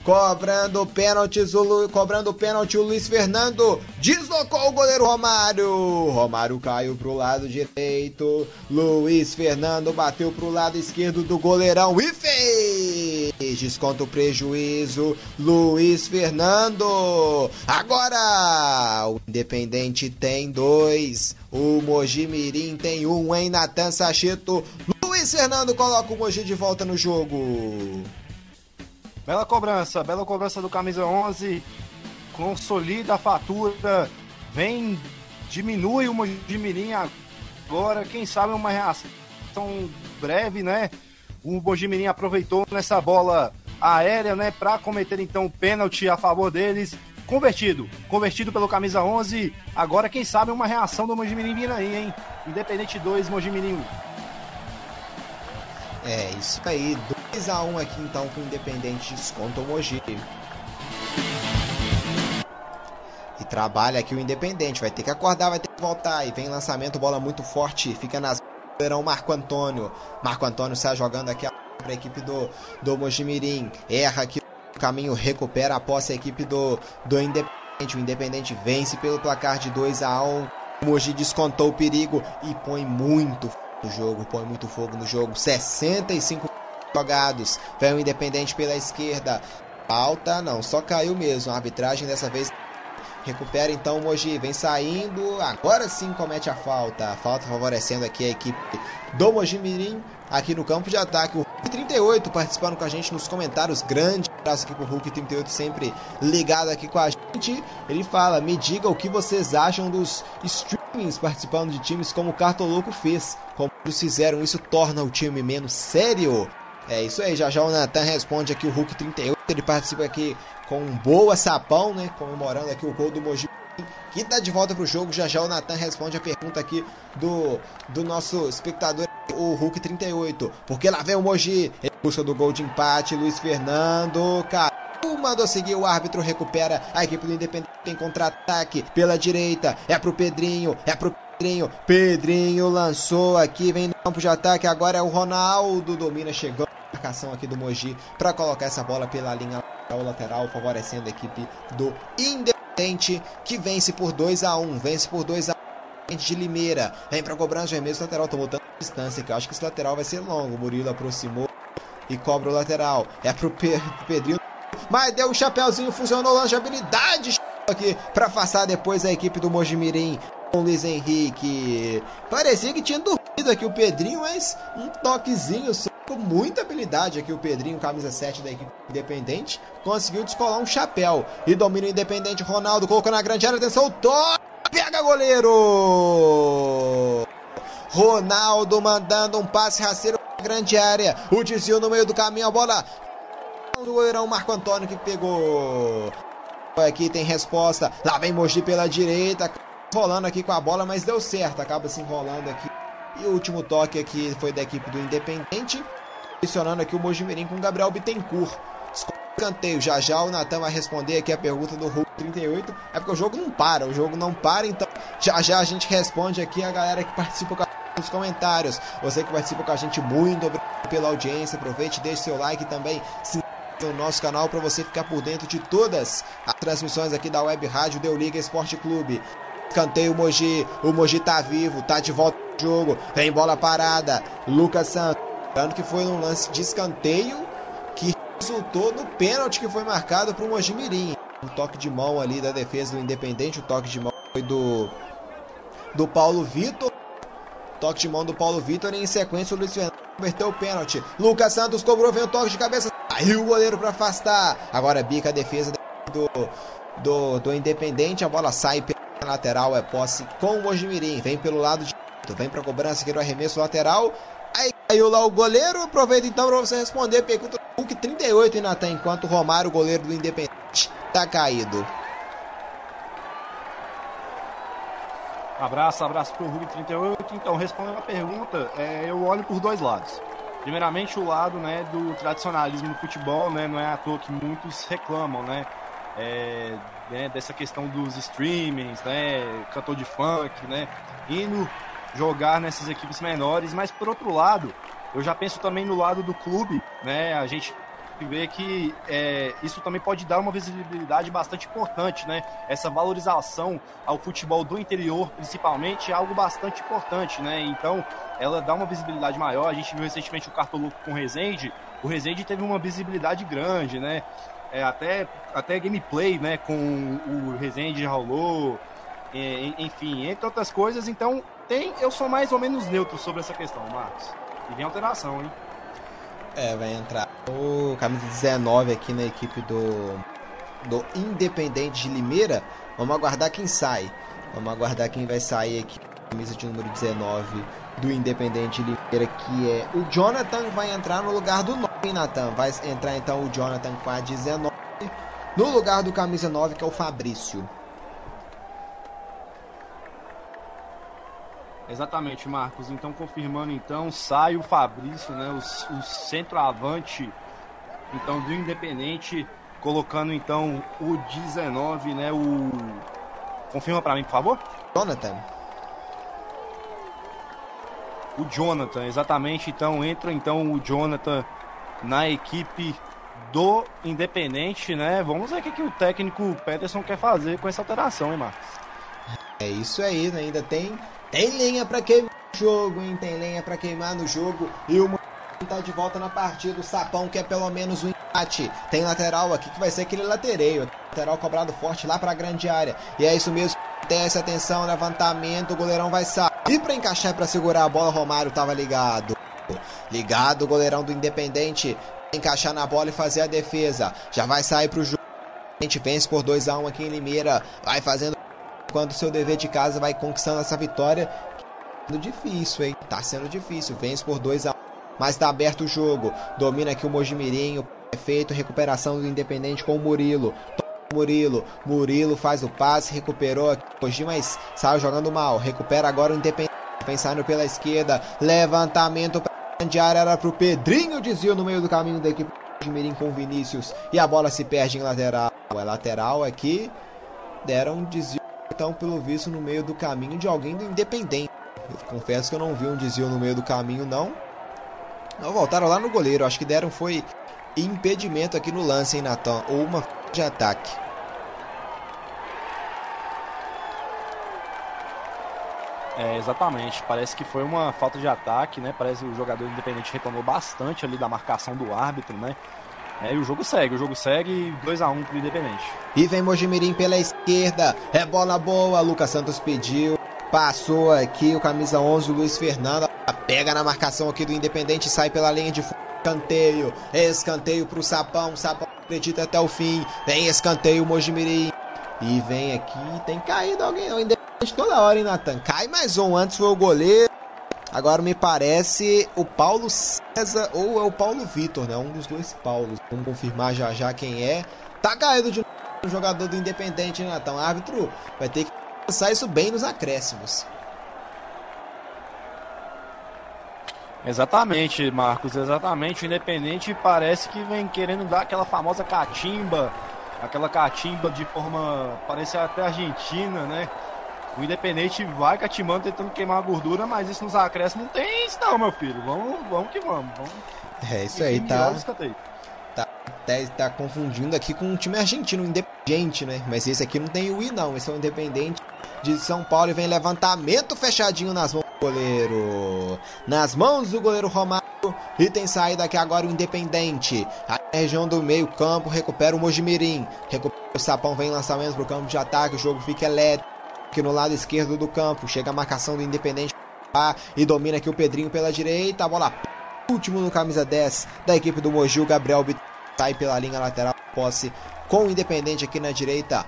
Cobrando pênaltis, o Lu... cobrando pênalti o Luiz Fernando deslocou o goleiro Romário. Romário caiu pro lado direito. Luiz Fernando bateu pro lado esquerdo do goleirão e fez. Desconta o prejuízo. Luiz Fernando. Agora o Independente tem dois. O Mogi Mirim tem um em Natan Sachito. Luiz Fernando coloca o Mogi de volta no jogo. Bela cobrança, bela cobrança do camisa 11. Consolida a fatura. Vem, diminui o Mojimirim agora. Quem sabe uma reação breve, né? O Mojimirim aproveitou nessa bola aérea, né? Para cometer então o pênalti a favor deles. Convertido, convertido pelo camisa 11. Agora, quem sabe uma reação do Mojimirim vindo aí, hein? Independente 2, Mojimirim 1. É, isso aí. 2x1 aqui então com o Independente desconta o Mogi. E trabalha aqui o Independente, vai ter que acordar, vai ter que voltar. E vem lançamento, bola muito forte, fica nas verão Marco Antônio. Marco Antônio sai jogando aqui para a equipe do, do Mojimirim. Erra aqui o caminho, recupera a posse a equipe do, do Independente. O Independente vence pelo placar de 2 a 1 O Mogi descontou o perigo e põe muito no jogo, põe muito fogo no jogo. 65 jogados. Vem o Independente pela esquerda. Falta, não, só caiu mesmo. A arbitragem dessa vez recupera então o Mogi, vem saindo, agora sim comete a falta. Falta favorecendo aqui a equipe do Mogi Mirim aqui no campo de ataque. O Hulk 38 participando com a gente nos comentários. Grande abraço aqui pro Hulk 38 sempre ligado aqui com a gente. Ele fala: "Me diga o que vocês acham dos streamers times, participando de times como o Cartoloco fez. Como eles fizeram, isso torna o time menos sério. É isso aí, já já o Natan responde aqui o Hulk 38. Ele participa aqui com um boa sapão, né? Comemorando aqui o gol do Mogi que tá de volta pro jogo. Já já o Natan responde a pergunta aqui do, do nosso espectador, o Hulk 38. Porque lá vem o Mogi em busca do gol de empate. Luiz Fernando, cara. Mandou seguir, o árbitro recupera a equipe do Independente em contra-ataque pela direita. É pro Pedrinho, é pro Pedrinho. Pedrinho lançou aqui, vem no campo de ataque. Agora é o Ronaldo, domina, chegando marcação aqui do Mogi para colocar essa bola pela linha lateral, favorecendo a equipe do Independente, que vence por 2 a 1 vence por 2 a 1 de Limeira. Vem para cobrança, vermelho, lateral, tomou tanta distância que eu acho que esse lateral vai ser longo. O Murilo aproximou e cobra o lateral. É pro, Pe Pedrinho mas deu um chapéuzinho, funcionou, lance de habilidade aqui para afastar depois a equipe do Mojimirim com o Luiz Henrique. Parecia que tinha dormido aqui o Pedrinho, mas um toquezinho só com muita habilidade aqui o Pedrinho, camisa 7 da equipe independente, conseguiu descolar um chapéu e domina o independente. Ronaldo colocou na grande área, atenção, toque, pega goleiro! Ronaldo mandando um passe rasteiro na grande área, o desvio no meio do caminho, a bola do goleirão Marco Antônio que pegou. Aqui tem resposta. Lá vem Mogi pela direita. Rolando aqui com a bola, mas deu certo. Acaba se enrolando aqui. E o último toque aqui foi da equipe do Independente. Posicionando aqui o Mogi Mirim com o Gabriel Bittencourt. Escanteio. Já já o Natan vai responder aqui a pergunta do Hulk 38. É porque o jogo não para. O jogo não para. Então já já a gente responde aqui a galera que participa com a nos comentários. Você que participa com a gente, muito obrigado pela audiência. Aproveite, deixe seu like também. Se no nosso canal para você ficar por dentro de todas as transmissões aqui da Web Rádio Deu Liga Esporte Clube. Canteio Mogi, o Mogi tá vivo, tá de volta no jogo, vem bola parada. Lucas Santos, lembrando que foi um lance de escanteio que resultou no pênalti que foi marcado para o Mogi Mirim. Um toque de mão ali da defesa do Independente, o toque de mão foi do do Paulo Vitor. Toque de mão do Paulo Vitor e em sequência o Luiz Fernando converteu o pênalti. Lucas Santos cobrou, vem o toque de cabeça. Saiu o goleiro para afastar. Agora bica a defesa do, do, do Independente. A bola sai pela lateral. É posse com o Mojimirim. Vem pelo lado de. Vem para cobrança aqui do arremesso lateral. Caiu lá o goleiro. Aproveita então para você responder. Pergunta do Hulk 38 ainda tem. Enquanto o Romário, goleiro do Independente, tá caído. Abraço, abraço pro Hulk 38. Então, respondendo a pergunta, é, eu olho por dois lados. Primeiramente o lado né, do tradicionalismo no futebol, né, não é à toa que muitos reclamam, né, é, né, dessa questão dos streamings, né, cantor de funk, né, indo jogar nessas equipes menores, mas por outro lado, eu já penso também no lado do clube, né, a gente vê que é, isso também pode dar uma visibilidade bastante importante, né? Essa valorização ao futebol do interior, principalmente, é algo bastante importante, né? Então, ela dá uma visibilidade maior. A gente viu recentemente o Cartoluco com o Rezende. O Rezende teve uma visibilidade grande, né? É, até, até gameplay, né? Com o Rezende rolou, enfim, entre outras coisas. Então, tem, eu sou mais ou menos neutro sobre essa questão, Marcos. E vem alteração, hein? É, vai entrar o camisa 19 aqui na equipe do, do Independente de Limeira. Vamos aguardar quem sai. Vamos aguardar quem vai sair aqui. Camisa de número 19 do Independente de Limeira, que é o Jonathan, vai entrar no lugar do 9, Nathan. Vai entrar então o Jonathan com a 19 no lugar do camisa 9, que é o Fabrício. Exatamente, Marcos. Então, confirmando, então, sai o Fabrício, né, o, o centroavante, então, do Independente, colocando, então, o 19, né, o... Confirma para mim, por favor? Jonathan. O Jonathan, exatamente. Então, entra, então, o Jonathan na equipe do Independente, né? Vamos ver o que, que o técnico Peterson quer fazer com essa alteração, hein, Marcos? É isso aí, né? Ainda tem tem lenha para queimar no jogo, hein? Tem lenha para queimar no jogo. E o tá de volta na partida. O Sapão quer pelo menos um empate. Tem lateral aqui que vai ser aquele latereio. Lateral cobrado forte lá para a grande área. E é isso mesmo. Desce, atenção, levantamento. O goleirão vai sair para encaixar para segurar a bola. Romário tava ligado. Ligado o goleirão do Independente. Encaixar na bola e fazer a defesa. Já vai sair pro jogo. A gente vence por 2 a 1 um aqui em Limeira. Vai fazendo enquanto o seu dever de casa vai conquistando essa vitória. Tá sendo difícil, hein? Tá sendo difícil. Vence por 2 a 1 mas tá aberto o jogo. Domina aqui o Mojimirim, é feito recuperação do Independente com o Murilo. Murilo, Murilo faz o passe, recuperou aqui hoje, mas saiu jogando mal. Recupera agora o Independente, pensando pela esquerda. Levantamento para grande área era pro Pedrinho, desvio no meio do caminho da equipe de Mirim com Vinícius e a bola se perde em lateral. É lateral aqui. Deram um desvio então pelo visto no meio do caminho de alguém do Independente. Eu confesso que eu não vi um desvio no meio do caminho não. Não voltaram lá no goleiro, acho que deram foi impedimento aqui no lance, hein, Natan? Ou uma de ataque. É, exatamente. Parece que foi uma falta de ataque, né? Parece que o jogador independente reclamou bastante ali da marcação do árbitro, né? É, e o jogo segue, o jogo segue 2 a 1 um pro Independente. E vem Mojimirim pela esquerda, é bola boa, Lucas Santos pediu, passou aqui o camisa 11, o Luiz Fernando, pega na marcação aqui do Independente, sai pela linha de escanteio, escanteio pro Sapão, Sapão acredita até o fim, vem escanteio Mojimirim, e vem aqui, tem caído alguém, o Independente toda hora, hein, Natan? Cai mais um, antes foi o goleiro, Agora me parece o Paulo César ou é o Paulo Vitor, né? Um dos dois Paulos. Vamos confirmar já já quem é. Tá caído de o jogador do Independente, né? Então, árbitro vai ter que passar isso bem nos acréscimos. Exatamente, Marcos, exatamente. O Independente parece que vem querendo dar aquela famosa catimba, aquela catimba de forma, parece até argentina, né? O Independente vai catimando, tentando queimar a gordura, mas isso nos acréscimos não tem isso não, meu filho. Vamos, vamos que vamos. vamos. É isso aí, tá, tá, tá, tá confundindo aqui com um time argentino, independente, né? Mas esse aqui não tem o I não, esse é o Independente de São Paulo e vem levantamento fechadinho nas mãos do goleiro. Nas mãos do goleiro Romário e tem saída aqui agora o Independente. A região do meio campo recupera o Mojimirim. Recupera o Sapão, vem lançamento pro campo de ataque, o jogo fica elétrico aqui no lado esquerdo do campo. Chega a marcação do Independente e domina aqui o Pedrinho pela direita. A bola último no camisa 10 da equipe do Mogi. Gabriel sai pela linha lateral. Posse com o Independente aqui na direita.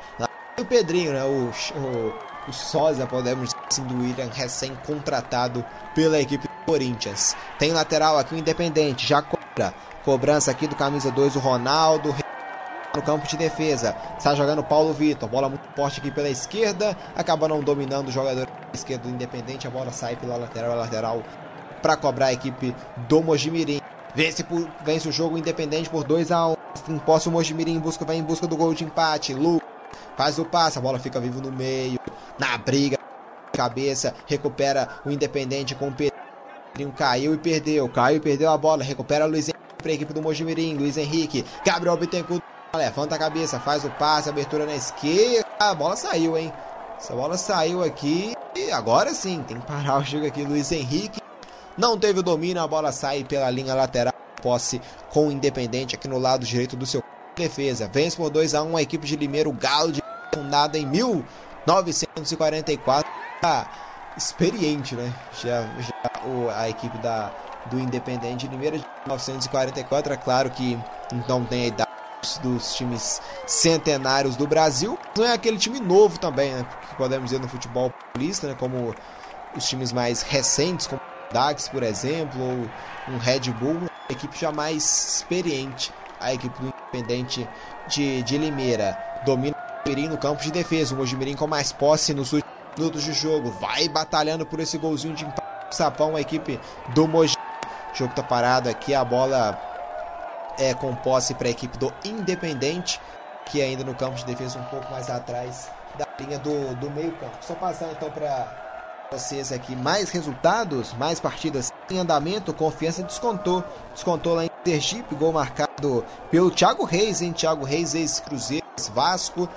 O Pedrinho, né? O, o, o Sosa, podemos dizer assim, do William, recém-contratado pela equipe do Corinthians. Tem lateral aqui o Independente. Já cobra. Cobrança aqui do camisa 2, o Ronaldo no campo de defesa. Está jogando Paulo Vitor. Bola muito forte aqui pela esquerda. Acaba não dominando o jogador esquerdo do Independente. A bola sai pela lateral, lateral para cobrar a equipe do Mojimirim. Vence, por, vence o jogo Independente por 2 a 1 um. Posse o Mojimirim em busca, vai em busca do gol de empate. Lu faz o passe. A bola fica vivo no meio. Na briga. Cabeça. Recupera o Independente com o Pedrinho. Caiu e perdeu. Caiu e perdeu a bola. Recupera o Luiz Henrique para a equipe do Mojimirim. Luiz Henrique. Gabriel Bittencourt Levanta a cabeça, faz o passe, abertura na esquerda. A bola saiu, hein? Essa bola saiu aqui. E agora sim, tem que parar o jogo aqui. Luiz Henrique não teve o domínio, a bola sai pela linha lateral. Posse com o Independente aqui no lado direito do seu defesa. Vence por 2 a 1 a equipe de Limeiro Galo, de fundada em 1944. Ah, experiente, né? Já, já o, a equipe da, do Independente de Limeira de 1944. É claro que não tem a idade dos times centenários do Brasil. Não é aquele time novo também, né? Que podemos dizer no futebol paulista, né? Como os times mais recentes, como o Dax, por exemplo, ou um Red Bull, uma equipe já mais experiente. A equipe do Independente de, de Limeira domina o Mojimirim no campo de defesa. O Mojimirim com mais posse nos últimos minutos de jogo. Vai batalhando por esse golzinho de empate. Sapão, a equipe do Mogi. O jogo tá parado aqui, a bola é, com posse para a equipe do Independente, que ainda no campo de defesa um pouco mais atrás da linha do, do meio campo. Só passar então para vocês aqui mais resultados, mais partidas em andamento. Confiança descontou, descontou lá em Sergipe, gol marcado pelo Thiago Reis, em Thiago Reis, ex-Cruzeiro, Vasco,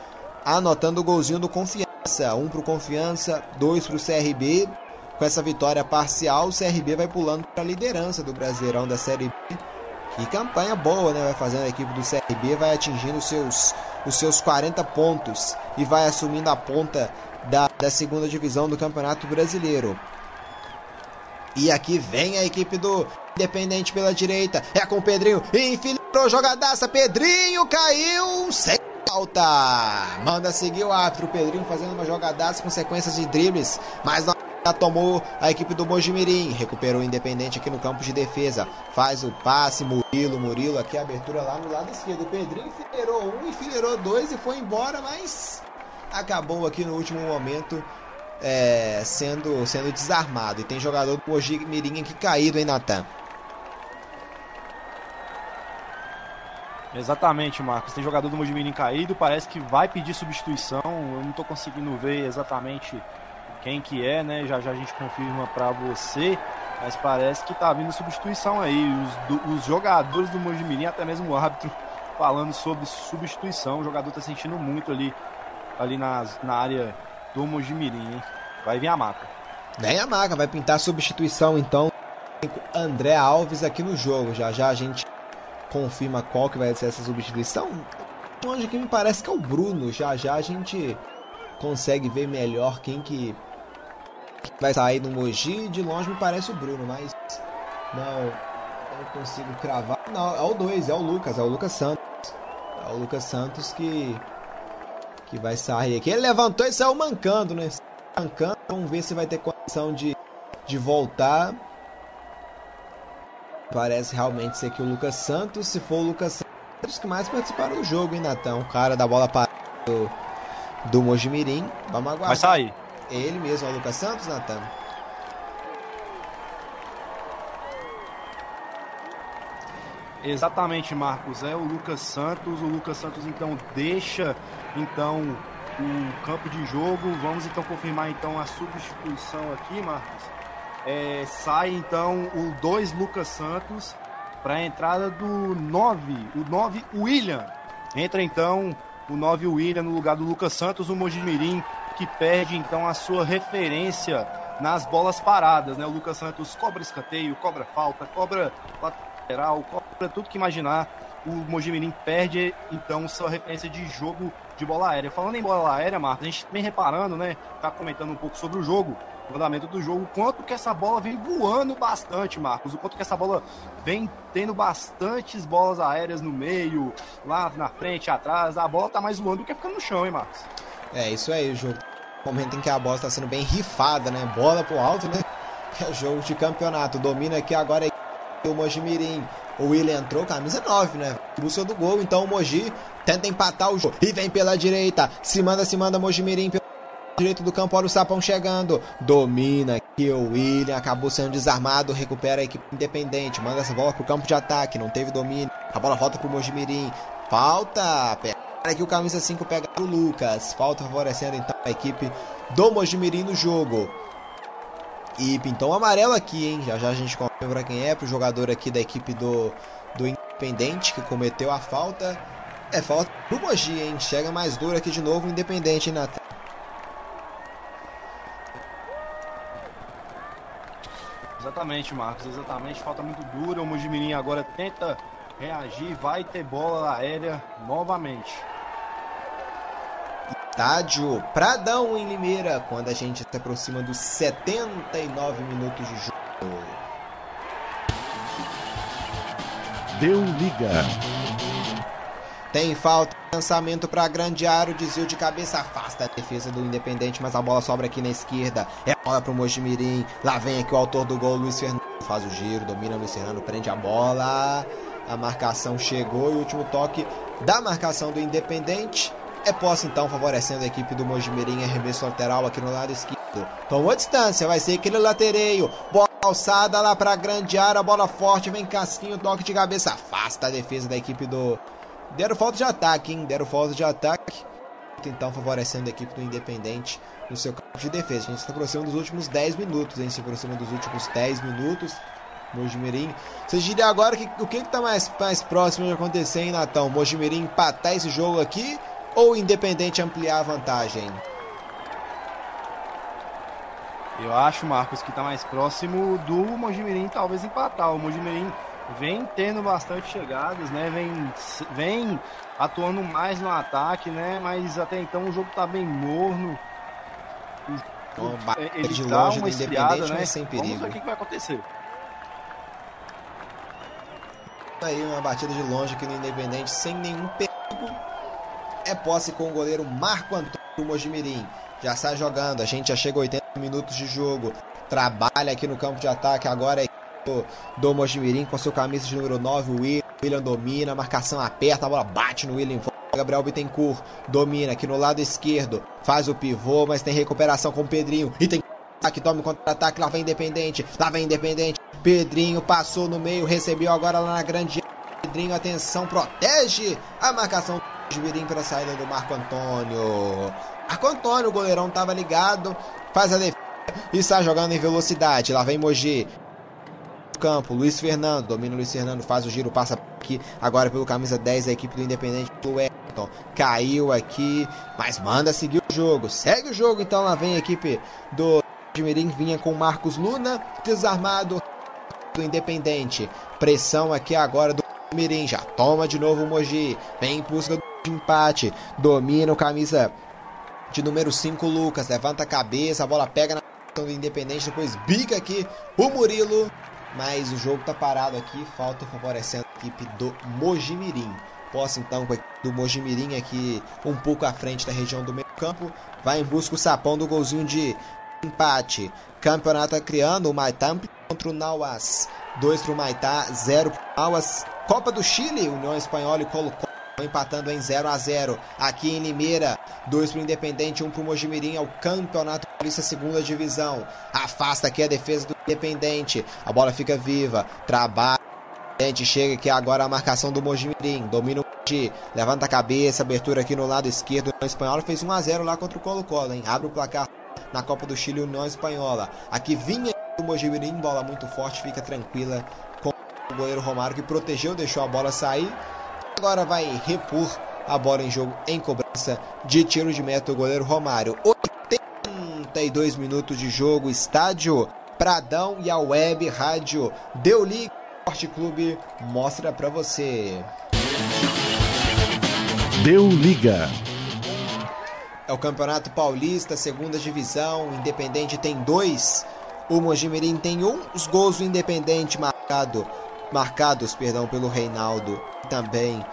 anotando o golzinho do Confiança. Um para o Confiança, dois para o CRB. Com essa vitória parcial, o CRB vai pulando para a liderança do Brasileirão da Série B e campanha boa, né? Vai fazendo a equipe do CRB, vai atingindo os seus, os seus 40 pontos e vai assumindo a ponta da, da segunda divisão do Campeonato Brasileiro. E aqui vem a equipe do Independente pela direita. É com o Pedrinho. Infiltrou jogadaça. Pedrinho caiu. Sem Falta! Manda seguir o árbitro. O Pedrinho fazendo uma jogadaça com sequências de dribles, mas não tomou a equipe do Mojimirim. Recuperou o Independente aqui no campo de defesa. Faz o passe, Murilo, Murilo aqui, abertura lá no lado esquerdo. O Pedrinho enfileirou um, enfileirou dois e foi embora, mas acabou aqui no último momento é, sendo, sendo desarmado. E tem jogador do Mojimirim aqui caído, hein, Natan? Exatamente, Marcos. Tem jogador do Mojimirim caído, parece que vai pedir substituição. Eu não estou conseguindo ver exatamente quem que é, né? Já já a gente confirma para você, mas parece que tá vindo substituição aí. Os, do, os jogadores do Mojimirim, até mesmo o árbitro *laughs* falando sobre substituição. O jogador tá sentindo muito ali, ali na, na área do Mojimirim, hein? Vai vir a maca. Vem a maca, vai pintar substituição então. André Alves aqui no jogo. Já já a gente confirma qual que vai ser essa substituição. Onde que me parece que é o Bruno. Já já a gente consegue ver melhor quem que vai sair no Mogi. De longe me parece o Bruno, mas não, não consigo cravar. Não, é o 2, é o Lucas, é o Lucas Santos. É o Lucas Santos que que vai sair aqui. Ele levantou e saiu mancando, né? Mancando. Vamos ver se vai ter condição de, de voltar. Parece realmente ser aqui o Lucas Santos. Se for o Lucas Santos, que mais participaram do jogo, hein, Natão? O cara da bola para do, do Mojimirim. Vamos aguardar. Vai sair. Ele mesmo, é o Lucas Santos, Natan? Exatamente, Marcos. É o Lucas Santos. O Lucas Santos então deixa então o campo de jogo. Vamos então confirmar então a substituição aqui, Marcos. É, sai então o 2 Lucas Santos para a entrada do 9, o 9 William. Entra então o 9 William no lugar do Lucas Santos, o Mojimirim que perde então a sua referência nas bolas paradas, né? O Lucas Santos cobra escanteio, cobra falta, cobra lateral, cobra tudo que imaginar. O Mojimirim perde então sua referência de jogo de bola aérea. Falando em bola aérea, Marcos, a gente vem reparando, né? Tá comentando um pouco sobre o jogo, o andamento do jogo, quanto que essa bola vem voando bastante, Marcos. O quanto que essa bola vem tendo bastantes bolas aéreas no meio, lá na frente, atrás. A bola tá mais voando do que ficando no chão, hein, Marcos? É isso aí, jogo. Momento em que a bola está sendo bem rifada, né? Bola pro alto, né? *laughs* É jogo de campeonato. Domina aqui agora o Mojimirim. O William entrou, camisa 9, né? Busca do gol, então o Moji tenta empatar o jogo. E vem pela direita. Se manda, se manda Mojimirim pelo direito do campo. Olha o Sapão chegando. Domina aqui o William. Acabou sendo desarmado. Recupera a equipe independente. Manda essa bola pro campo de ataque. Não teve domínio. A bola volta pro Mojimirim. Falta. Aqui o camisa 5 pega o Lucas. Falta favorecendo então a equipe do Mojimirim no jogo. E pintou um amarelo aqui, hein? Já já a gente confirma quem é, pro jogador aqui da equipe do, do Independente que cometeu a falta. É falta pro Mogi, hein? Chega mais duro aqui de novo o Independente na Exatamente, Marcos, exatamente. Falta muito dura. O Mojimirim agora tenta reagir, vai ter bola aérea novamente. Estádio Pradão em Limeira, quando a gente se aproxima dos 79 minutos de jogo. Deu liga. Tem falta, lançamento para grande área, desvio de cabeça, afasta a defesa do Independente, mas a bola sobra aqui na esquerda. É bola pro Mojimirim. Lá vem aqui o autor do gol, Luiz Fernando. Faz o giro, domina o Luiz Fernando, prende a bola. A marcação chegou e o último toque da marcação do Independente. É posse então favorecendo a equipe do Mojimirim, arremesso lateral aqui no lado esquerdo. Tomou distância, vai ser aquele latereio. Bola alçada lá para grande área, bola forte, vem casquinho, toque de cabeça, afasta a defesa da equipe do. Deram falta de ataque, hein? Deram falta de ataque. Então favorecendo a equipe do Independente no seu campo de defesa. A gente está aproximando dos últimos 10 minutos, hein? Se aproxima dos últimos 10 minutos. Mojimirim. Vocês diriam agora que, o que está mais, mais próximo de acontecer, hein, Natão? Mojimirim empatar esse jogo aqui ou Independente ampliar a vantagem? Eu acho, Marcos, que está mais próximo do Mojimirim talvez empatar. O Mojimirim vem tendo bastante chegadas, né? Vem, vem atuando mais no ataque, né? Mas até então o jogo está bem morno. Então, ele de dá longe uma esfriada, né? sem perigo. Vamos ver o que vai acontecer. Aí uma batida de longe aqui no Independente sem nenhum perigo. É posse com o goleiro Marco Antônio Mojimirim. Já sai jogando, a gente já chega a 80 minutos de jogo. Trabalha aqui no campo de ataque, agora é do, do Mojimirim com seu camisa de número 9, o William. William domina, marcação aperta, a bola bate no William. Gabriel Bittencourt domina aqui no lado esquerdo, faz o pivô, mas tem recuperação com o Pedrinho. E tem que toma contra-ataque, lá vem Independente, lá vem Independente. Pedrinho passou no meio, recebeu agora lá na grande Pedrinho, atenção, protege a marcação de Mirim para a saída do Marco Antônio. Marco Antônio, o goleirão estava ligado, faz a defesa e está jogando em velocidade. Lá vem Mogi. Campo, Luiz Fernando, domina o Luiz Fernando, faz o giro, passa aqui agora pelo camisa 10 da equipe do Independente, do Everton. Caiu aqui, mas manda seguir o jogo. Segue o jogo, então lá vem a equipe do Mirim, vinha com Marcos Luna, desarmado do Independente. Pressão aqui agora do Mirim, já toma de novo o Mogi, vem em busca do empate, domina o camisa de número 5 Lucas, levanta a cabeça, a bola pega na do Independente, depois bica aqui o Murilo, mas o jogo tá parado aqui, falta favorecendo a equipe do Mojimirim. Posse então com a equipe do Mojimirim aqui um pouco à frente da região do meio campo, vai em busca o sapão do golzinho de empate. Campeonato criando o Maitamp contra o Nauas. 2 para o Maitá, 0 para o Nauas. Copa do Chile, União Espanhola e Colocó empatando em 0 a 0 aqui em Limeira. 2 para o Independente, 1 um para o Mojimirim, é o Campeonato Paulista Segunda Divisão. Afasta aqui a defesa do Independente. A bola fica viva, trabalha. Chega aqui agora a marcação do Mojimirim. Domina o Moji. Levanta a cabeça. Abertura aqui no lado esquerdo. O Espanhola fez 1 a 0 lá contra o Colo-Colo. Abre o placar na Copa do Chile, União Espanhola. Aqui vinha Mojimirim. Bola muito forte. Fica tranquila com o goleiro Romário que protegeu, deixou a bola sair. Agora vai repor a bola em jogo em cobrança de tiro de meta o goleiro Romário. 82 minutos de jogo, estádio Pradão e a Web Rádio Deu Liga Esporte Clube mostra para você. Deu Liga. É o Campeonato Paulista, segunda divisão. Independente tem dois. O Mojimirim tem um. Gols do Independente marcado, marcados perdão, pelo Reinaldo. Também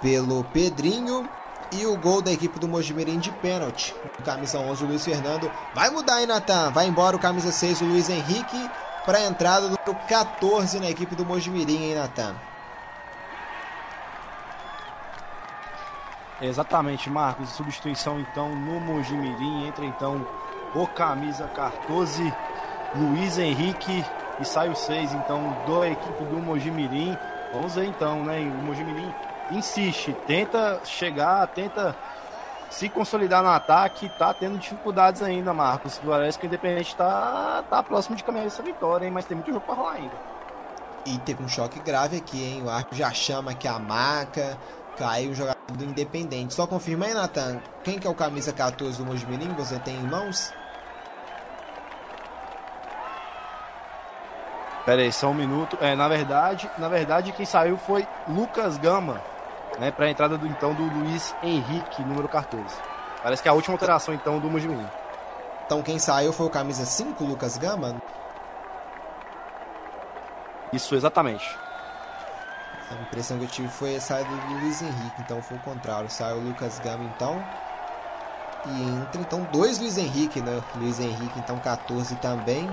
pelo Pedrinho. E o gol da equipe do Mojimirim de pênalti. Camisa 11, o Luiz Fernando. Vai mudar aí, Natan. Vai embora o camisa 6, o Luiz Henrique. Para a entrada do 14 na equipe do Mojimirim, hein, Natan? Exatamente, Marcos. Substituição então no Mojimirim. Entra então o camisa 14, Luiz Henrique. E sai o 6 então da equipe do Mojimirim. Vamos ver então, né? O Mojimirim insiste, tenta chegar, tenta se consolidar no ataque, tá tendo dificuldades ainda, Marcos. Parece que o Independente tá, tá próximo de caminhar essa vitória, hein? Mas tem muito jogo para rolar ainda. E teve um choque grave aqui, hein? O arco já chama que a maca, caiu o jogador do Independente. Só confirma aí, Nathan, quem que é o camisa 14 do Mojimirim? Você tem em mãos? Pera aí, só um minuto. É, na verdade, na verdade quem saiu foi Lucas Gama, né, para a entrada do então do Luiz Henrique, número 14. Parece que é a última alteração então do Mojimirim. Então quem saiu foi o camisa 5, Lucas Gama? Isso, exatamente. A impressão que eu tive foi a saída do Luiz Henrique, então foi o contrário. Saiu o Lucas Gama então. E entra então dois Luiz Henrique, né? Luiz Henrique então 14 também.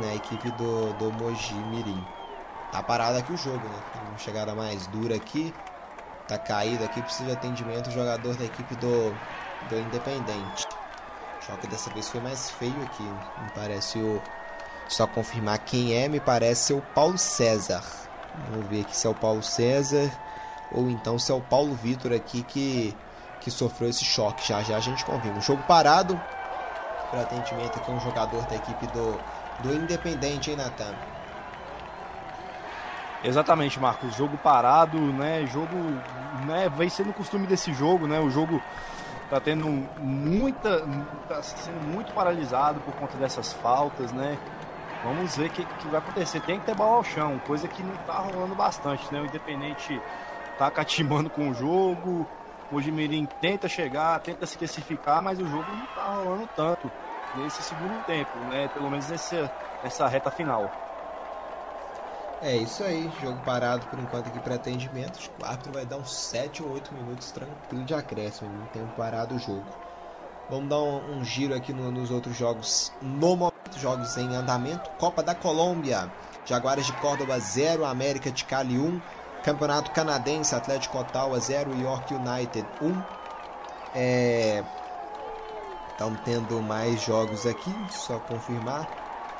Na equipe do, do Mogi Mirim. Tá parado aqui o jogo, né? Tem uma chegada mais dura aqui. Tá caído aqui, precisa de atendimento o jogador da equipe do, do Independente. Choque dessa vez foi mais feio aqui. Me parece o. Só confirmar quem é, me parece ser o Paulo César. Vamos ver aqui se é o Paulo César ou então se é o Paulo Vitor aqui que, que sofreu esse choque. Já já a gente confirma. O jogo parado. Por atendimento aqui um jogador da equipe do, do Independente, hein, Natan? Exatamente, Marcos. Jogo parado, né? Jogo, né? Vai sendo o costume desse jogo, né? O jogo tá tendo muita, tá sendo muito paralisado por conta dessas faltas, né? Vamos ver o que, que vai acontecer. Tem que ter bola ao chão, coisa que não tá rolando bastante, né? O Independente tá catimando com o jogo. O Jimirim tenta chegar, tenta se classificar, mas o jogo não tá rolando tanto nesse segundo tempo, né? Pelo menos nessa, nessa reta final. É isso aí, jogo parado por enquanto aqui para atendimento. Acho que o árbitro vai dar uns 7 ou 8 minutos tranquilo de acréscimo, não tem parado o jogo. Vamos dar um, um giro aqui no, nos outros jogos no momento, jogos em andamento. Copa da Colômbia, Jaguares de Córdoba 0, América de Cali 1. Campeonato Canadense, Atlético Ottawa 0, York United 1. É... Estão tendo mais jogos aqui, só confirmar.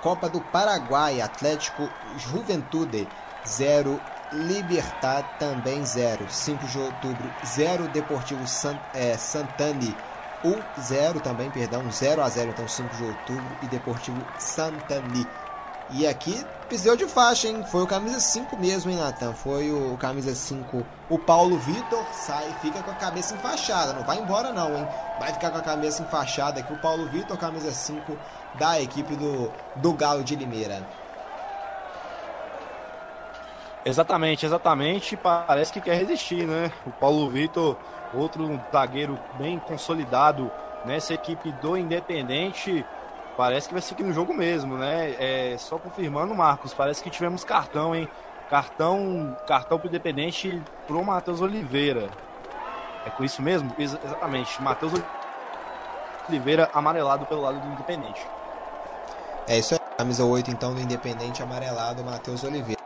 Copa do Paraguai, Atlético Juventude 0, Libertad também 0. 5 de outubro 0, Deportivo Sant, é, Santani 1 0 também, perdão, 0 a 0 então 5 de outubro e Deportivo Santani. E aqui piseu de faixa, hein? Foi o camisa 5 mesmo, hein, Natan? Foi o, camisa 5. O Paulo Vitor sai fica com a cabeça enfaixada. Não vai embora não, hein? Vai ficar com a cabeça enfaixada aqui o Paulo Vitor, camisa 5 da equipe do, do Galo de Limeira. Exatamente, exatamente. Parece que quer resistir, né? O Paulo Vitor, outro zagueiro bem consolidado nessa equipe do Independente. Parece que vai seguir no jogo mesmo, né? É, só confirmando, Marcos, parece que tivemos cartão, hein? Cartão, cartão pro Independente pro Matheus Oliveira. É com isso mesmo? Ex exatamente. Matheus Oliveira amarelado pelo lado do Independente. É isso aí, camisa 8 então do Independente amarelado, Matheus Oliveira.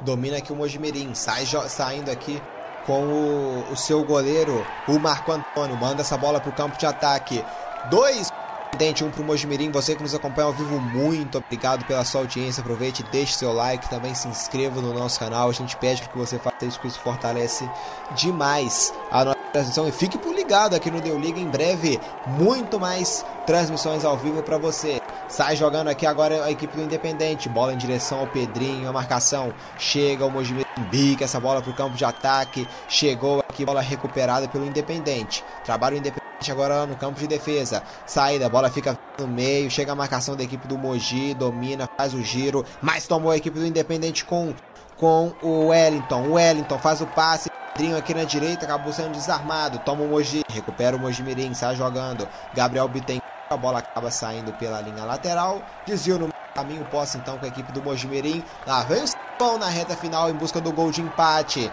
Domina aqui o Mojimirim, sai saindo aqui com o, o, seu goleiro, o Marco Antônio. Manda essa bola para o campo de ataque. Dois Independente, um para o Mojimirim. Você que nos acompanha ao vivo, muito obrigado pela sua audiência. Aproveite, deixe seu like, também se inscreva no nosso canal. A gente pede que você faça isso, que isso fortalece demais a nossa transmissão. E fique por ligado aqui no Deu Liga em breve. Muito mais transmissões ao vivo para você. Sai jogando aqui agora a equipe do Independente. Bola em direção ao Pedrinho, a marcação. Chega o Mojimirim, bica essa bola para o campo de ataque. Chegou aqui, bola recuperada pelo Independente. Trabalho Independente agora no campo de defesa. Saída, a bola fica no meio. Chega a marcação da equipe do Mogi. Domina, faz o giro. Mas tomou a equipe do Independente com, com o Wellington. O Wellington faz o passe. Pedrinho aqui na direita, acabou sendo desarmado. Toma o Mogi, recupera o Mogi Mirim, sai jogando. Gabriel Bitten, a bola acaba saindo pela linha lateral. Desvio no caminho, posse então com a equipe do Mogi Mirim. Lá vem o Sapão na reta final em busca do gol de empate.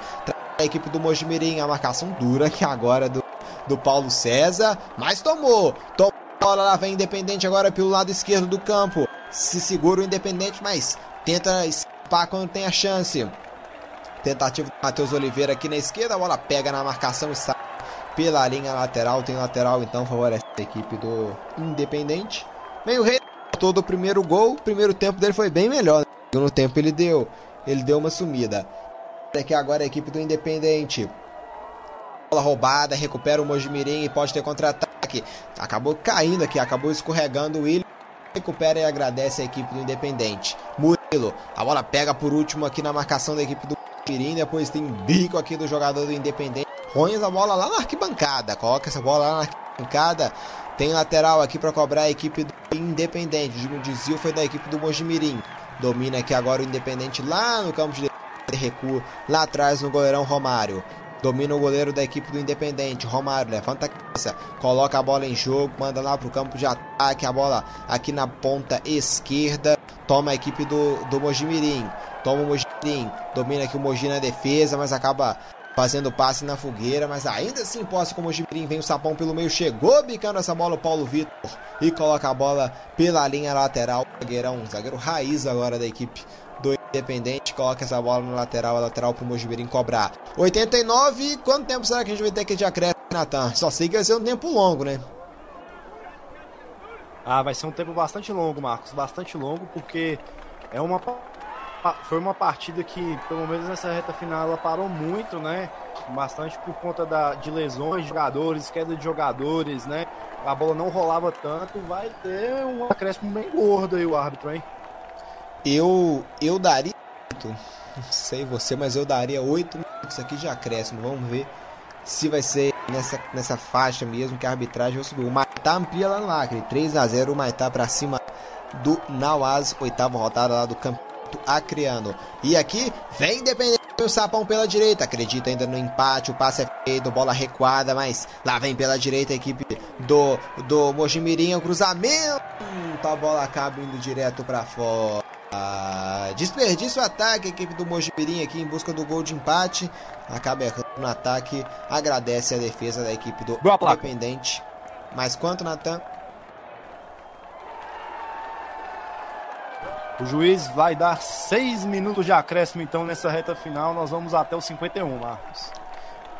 A equipe do Mogi Mirim, a marcação dura que agora do, do Paulo César, mas tomou. Tomou a bola lá, vem Independente agora pelo lado esquerdo do campo. Se segura o Independente, mas tenta escapar quando tem a chance. Tentativa do Matheus Oliveira aqui na esquerda, a bola pega na marcação e sai pela linha lateral. Tem lateral, então favorece a equipe do Independente. Vem o Rei, todo o primeiro gol. O primeiro tempo dele foi bem melhor. Né? No tempo ele deu, ele deu uma sumida. Aqui agora a equipe do Independente. Bola roubada, recupera o Mojimirim e pode ter contra-ataque. Acabou caindo aqui, acabou escorregando o William. Recupera e agradece a equipe do Independente. Murilo, a bola pega por último aqui na marcação da equipe do Mirim. Depois tem bico aqui do jogador do Independente. Põe essa bola lá na arquibancada. Coloca essa bola lá na arquibancada. Tem lateral aqui para cobrar a equipe do Independente. O desvio foi da equipe do Mojimirim. Domina aqui agora o Independente lá no campo de recua lá atrás no goleirão Romário. Domina o goleiro da equipe do Independente. Romário levanta a cabeça, coloca a bola em jogo, manda lá pro campo de ataque. A bola aqui na ponta esquerda. Toma a equipe do, do Mojimirim. Toma o Mojimirim. Domina aqui o Mogi na defesa, mas acaba fazendo passe na fogueira. Mas ainda assim, posse com o Mojimirim. Vem o sapão pelo meio. Chegou bicando essa bola o Paulo Vitor. E coloca a bola pela linha lateral. Zagueirão, zagueiro raiz agora da equipe Independente, coloca essa bola no lateral, a lateral pro Mojimirim cobrar. 89, quanto tempo será que a gente vai ter que de acréscimo, Natan? Só sei que vai ser um tempo longo, né? Ah, vai ser um tempo bastante longo, Marcos, bastante longo, porque é uma foi uma partida que, pelo menos nessa reta final, ela parou muito, né? Bastante por conta da, de lesões de jogadores, queda de jogadores, né? A bola não rolava tanto, vai ter um acréscimo bem gordo aí o árbitro, hein? Eu, eu daria. Não sei você, mas eu daria 8 minutos aqui de acréscimo. Vamos ver se vai ser nessa, nessa faixa mesmo que a arbitragem vai subir. O Maitá amplia lá no Acre. 3 a 0 o Maitá para cima do Nauaz. Oitava rodada lá do campeonato acreano. E aqui vem Independente. O Sapão pela direita, acredita ainda no empate, o passe é feito, bola recuada, mas lá vem pela direita a equipe do, do Mojimirim, cruzamento, a bola acaba indo direto para fora. Ah, desperdício o ataque, a equipe do Mojimirim aqui em busca do gol de empate. Acaba errando no ataque. Agradece a defesa da equipe do Boa placa. Independente. Mas quanto, Natan? O juiz vai dar seis minutos de acréscimo, então, nessa reta final. Nós vamos até o 51, Marcos.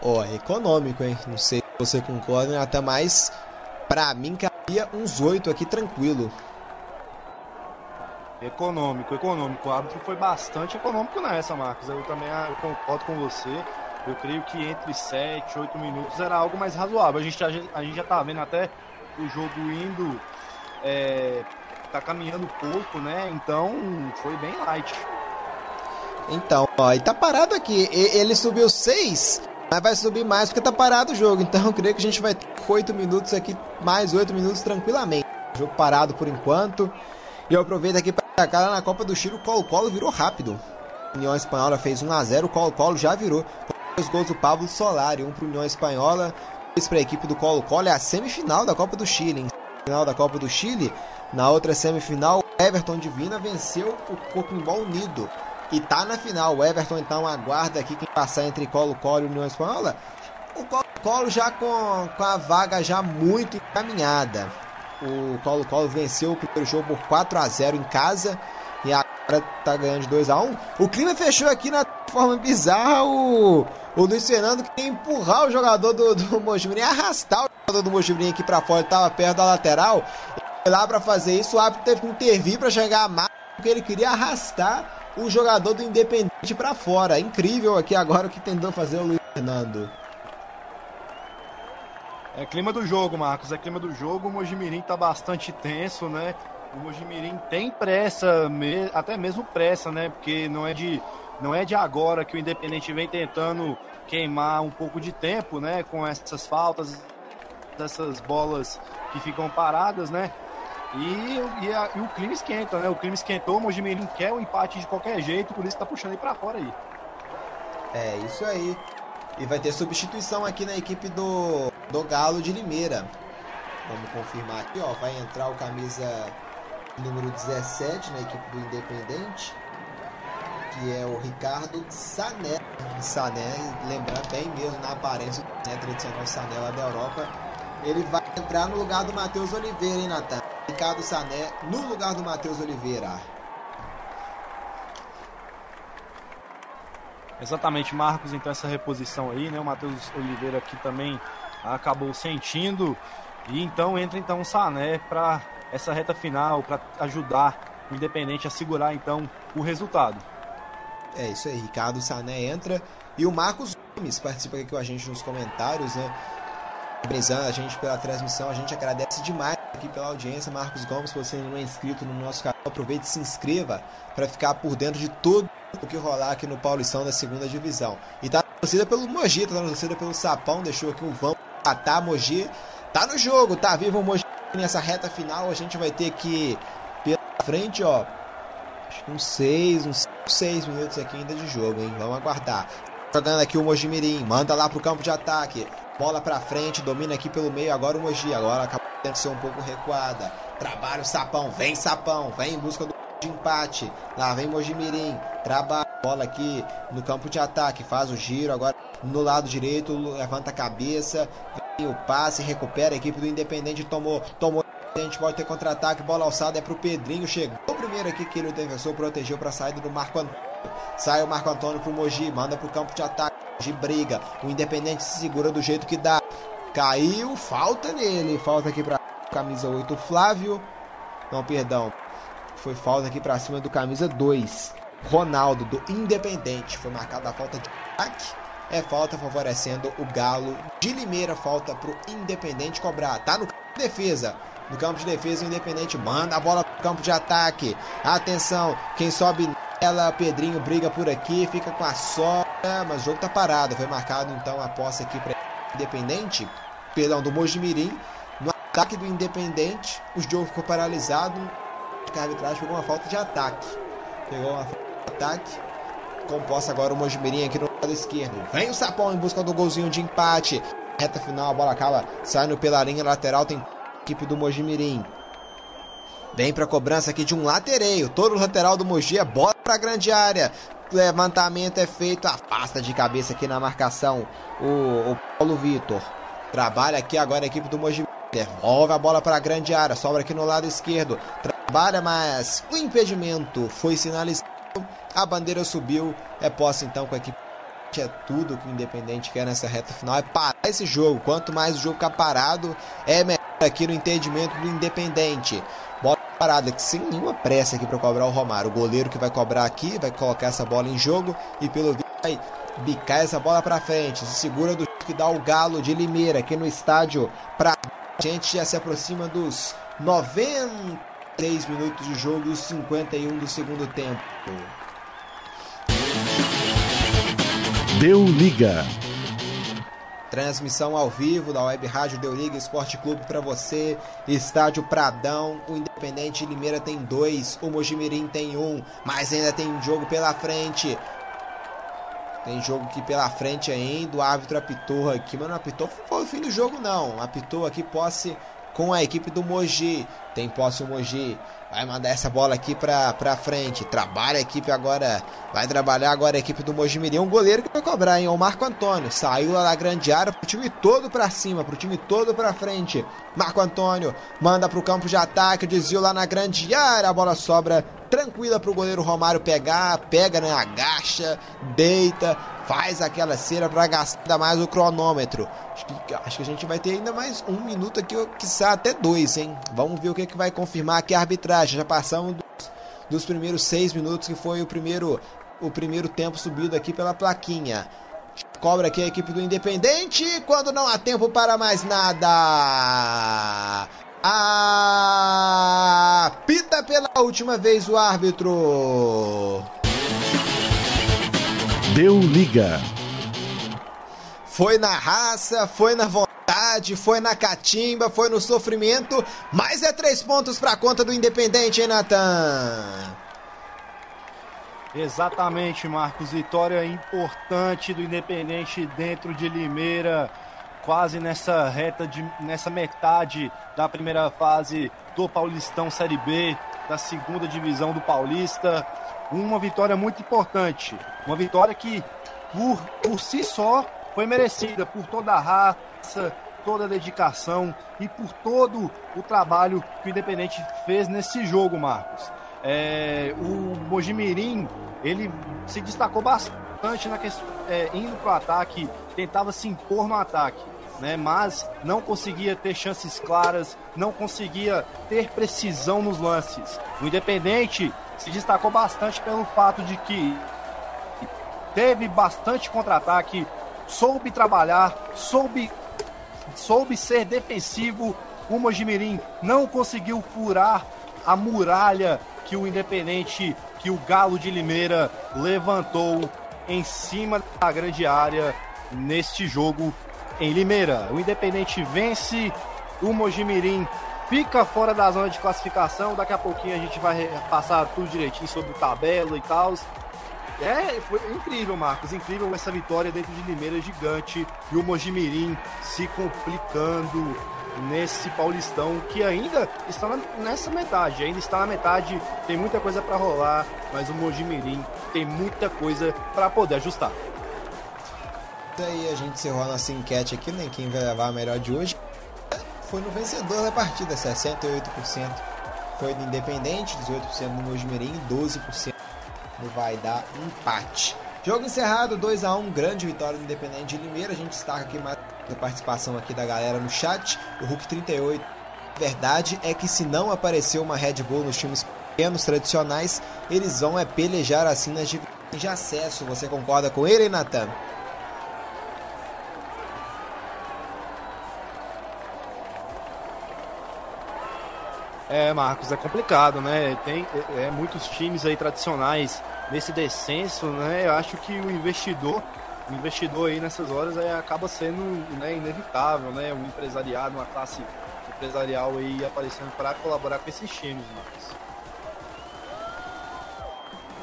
Ó, é econômico, hein? Não sei se você concorda, Natan, mas pra mim cabia uns oito aqui tranquilo. Econômico, econômico. O árbitro foi bastante econômico nessa, Marcos. Eu também ah, eu concordo com você. Eu creio que entre 7 e 8 minutos era algo mais razoável. A gente, já, a gente já tá vendo até o jogo indo. É, tá caminhando pouco, né? Então foi bem light. Então, ó, e tá parado aqui. Ele subiu 6, mas vai subir mais porque tá parado o jogo. Então eu creio que a gente vai ter 8 minutos aqui, mais 8 minutos tranquilamente. Jogo parado por enquanto. E eu aproveito aqui destacar lá na Copa do Chile, o Colo-Colo virou rápido. A União Espanhola fez 1x0, o Colo-Colo já virou. Dois gols do Pablo Solari, um pro União Espanhola, dois pra equipe do Colo-Colo. É a semifinal da Copa do Chile, hein? Final da Copa do Chile. Na outra semifinal, o Everton Divina venceu o Coquimbó Unido. E tá na final. O Everton então aguarda aqui quem passar entre Colo-Colo e União Espanhola. O Colo-Colo já com, com a vaga já muito encaminhada. O Colo-Colo venceu o primeiro jogo por 4 a 0 em casa e agora tá ganhando de 2 a 1. O clima fechou aqui na forma bizarra. O, o Luiz Fernando queria empurrar o jogador do, do Mojimirim, arrastar o jogador do Mojimirim aqui pra fora, ele tava perto da lateral. Foi lá pra fazer isso, o árbitro teve que intervir pra chegar a mais, porque ele queria arrastar o jogador do Independente pra fora. Incrível aqui agora o que tentou fazer o Luiz Fernando. É clima do jogo, Marcos. É clima do jogo. O Mojimirim tá bastante tenso, né? O Mojimirim tem pressa, até mesmo pressa, né? Porque não é de não é de agora que o Independente vem tentando queimar um pouco de tempo, né? Com essas faltas, essas bolas que ficam paradas, né? E, e, a- e o clima esquenta, né? O clima esquentou, o Mojimirim quer o empate de qualquer jeito, por isso tá puxando ele pra fora aí. É isso aí. E vai ter substituição aqui na equipe do, do Galo de Limeira. Vamos confirmar aqui, ó. Vai entrar o camisa número 17 na equipe do Independente, que é o Ricardo Sané. Sané, lembrar bem mesmo na aparência Sané, tradicional Sané lá da Europa. Ele vai entrar no lugar do Matheus Oliveira, hein, Natan? Ricardo Sané no lugar do Matheus Oliveira. Exatamente, Marcos, então essa reposição aí, né? O Matheus Oliveira aqui também acabou sentindo. E então entra então o Sané para essa reta final, para ajudar o Independente a segurar então o resultado. É isso aí, Ricardo Sané entra e o Marcos Gomes participa aqui com a gente nos comentários, né? Parabenizando a gente pela transmissão, a gente agradece demais aqui pela audiência. Marcos Gomes, se você não é inscrito no nosso canal, aproveite e se inscreva para ficar por dentro de tudo o que rolar aqui no Paulistão da segunda divisão. E tá torcida pelo Mogi, tá torcida pelo Sapão, deixou aqui um vamos atar Mogi. Tá no jogo, tá vivo o Mogi nessa reta final. A gente vai ter que pela frente, ó, que uns 6, uns 6 minutos aqui ainda de jogo, hein? Vamos aguardar. Jogando aqui o Mojimirim, manda lá pro campo de ataque. Bola pra frente, domina aqui pelo meio. Agora o Mogi, agora acabou de ser um pouco recuada. Trabalha o Sapão, vem Sapão, vem em busca do empate. Lá vem Mojimirim, trabalha. Bola aqui no campo de ataque, faz o giro. Agora no lado direito, levanta a cabeça. Vem o passe, recupera a equipe do Independente. Tomou, tomou. A gente pode ter contra-ataque, bola alçada é pro Pedrinho. Chegou primeiro aqui que o defensor protegeu para saída do Marco Antônio. Sai o Marco Antônio pro Mogi, manda pro campo de ataque. Mogi briga, o Independente se segura do jeito que dá. Caiu, falta nele. Falta aqui pra camisa 8, Flávio. Não, perdão. Foi falta aqui pra cima do camisa 2, Ronaldo, do Independente. Foi marcada a falta de ataque. É falta favorecendo o Galo de Limeira. Falta pro Independente cobrar. Tá no campo de defesa. No campo de defesa, o Independente manda a bola pro campo de ataque. Atenção, quem sobe nela, Pedrinho briga por aqui, fica com a sobra, mas o jogo tá parado. Foi marcado então a posse aqui para Independente, perdão, do Mojimirim. No ataque do Independente, o jogo ficou paralisado. A arbitragem pegou uma falta de ataque. Pegou uma falta ataque. Composta agora o Mojimirim aqui no lado esquerdo. Vem o Sapão em busca do golzinho de empate. Reta final, a bola acaba saindo pela linha lateral. Tem equipe do Mojimirim. Vem pra cobrança aqui de um latereio. Todo o lateral do Mogi é bola pra grande área. Levantamento é feito, afasta de cabeça aqui na marcação o, o Paulo Vitor. Trabalha aqui agora a equipe do Mogi. Devolve a bola para a grande área, sobra aqui no lado esquerdo. Trabalha, mas o impedimento foi sinalizado. A bandeira subiu. É posse então com a equipe. É tudo que o Independente quer nessa reta final. É parar esse jogo. Quanto mais o jogo ficar parado, é melhor aqui no entendimento do Independente. Bola parada, que sem nenhuma pressa aqui para cobrar o Romário. O goleiro que vai cobrar aqui, vai colocar essa bola em jogo e pelo vídeo vai bicar essa bola para frente. Se segura do que dá o Galo de Limeira aqui no estádio para a gente já se aproxima dos 93 minutos de jogo e os 51 do segundo tempo. Deu liga. Transmissão ao vivo da Web Rádio Deu Liga Esporte Clube para você. Estádio Pradão. O Independente Limeira tem dois. O Mojimirim tem um. Mas ainda tem um jogo pela frente. Tem jogo aqui pela frente ainda. O árbitro apitou aqui, mas não apitou. Foi o fim do jogo, não. Apitou aqui posse com a equipe do Mogi. Tem posse o Mogi. Vai mandar essa bola aqui pra, pra frente. Trabalha a equipe agora. Vai trabalhar agora a equipe do Mojimirim. Um goleiro que vai cobrar, hein? O Marco Antônio. Saiu lá na grande área pro time todo pra cima. Pro time todo pra frente. Marco Antônio manda pro campo de ataque. Desvio lá na grande área. A bola sobra tranquila pro goleiro Romário pegar. Pega, né? Agacha. Deita. Faz aquela cera pra gastar mais o cronômetro. Acho que, acho que a gente vai ter ainda mais um minuto aqui, quiçá até dois, hein? Vamos ver o que, que vai confirmar aqui a arbitragem. Já passamos dos, dos primeiros seis minutos, que foi o primeiro, o primeiro tempo subido aqui pela plaquinha. Cobra aqui a equipe do Independente. Quando não há tempo para mais nada. Apita pela última vez o árbitro. Deu liga. Foi na raça, foi na vontade, foi na catimba, foi no sofrimento, mas é três pontos para conta do Independente, hein, Natan? Exatamente, Marcos. Vitória importante do Independente dentro de Limeira, quase nessa reta de nessa metade da primeira fase do Paulistão Série B, da segunda divisão do Paulista. Uma vitória muito importante, uma vitória que por, por si só foi merecida por toda a raça, toda a dedicação e por todo o trabalho que o Independente fez nesse jogo, Marcos. É, o Mojimirim, ele se destacou bastante na questão, é, indo para o ataque, tentava se impor no ataque, né, mas não conseguia ter chances claras, não conseguia ter precisão nos lances. O Independente se destacou bastante pelo fato de que teve bastante contra-ataque, soube trabalhar, soube, soube ser defensivo. O Mojimirim não conseguiu furar a muralha que o Independente, que o Galo de Limeira levantou em cima da grande área neste jogo em Limeira. O Independente vence, o Mojimirim fica fora da zona de classificação. Daqui a pouquinho a gente vai passar tudo direitinho sobre tabela e tal. É, foi incrível, Marcos. Incrível essa vitória dentro de Limeira gigante e o Mojimirim se complicando nesse Paulistão que ainda está nessa metade, ainda está na metade, tem muita coisa para rolar, mas o Mojimirim tem muita coisa para poder ajustar. Isso aí, a gente encerrou a nossa enquete aqui, nem né? quem vai levar a melhor de hoje. Foi no vencedor da partida, 68% foi do Independente, 18% do Mojimirim e 12% vai dar empate. Jogo encerrado, 2 a 1 grande vitória do Independente de Limeira. A gente destaca aqui mais a participação aqui da galera no chat. O Hulk 38. Verdade é que se não aparecer uma Red Bull nos times pequenos tradicionais, eles vão é pelejar assim nas divisões de acesso. Você concorda com ele, Natan? É, Marcos, é complicado, né? Tem é, é, muitos times aí tradicionais nesse descenso, né? Eu acho que o investidor, o investidor aí nessas horas aí acaba sendo né, inevitável, né? Um empresariado, uma classe empresarial aí aparecendo para colaborar com esses times, Marcos.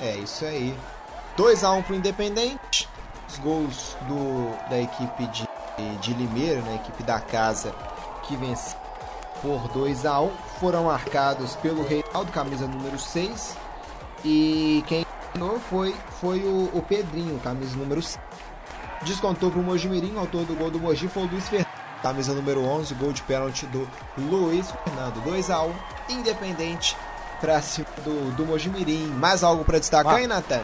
É isso aí. 2 a 1 um pro Independente. Os gols do, da equipe de, de Limeira, né? Equipe da casa que venceu por 2 a 1 foram marcados pelo Reinaldo, camisa número 6. E quem ganhou foi, foi o, o Pedrinho, camisa número 6. Descontou para o Mojimirim, o autor do gol do Mogi foi o Luiz Fernando, camisa número 11, gol de pênalti do Luiz Fernando. 2 a 1 independente para cima do, do Mojimirim. Mais algo para destacar aí, Natan?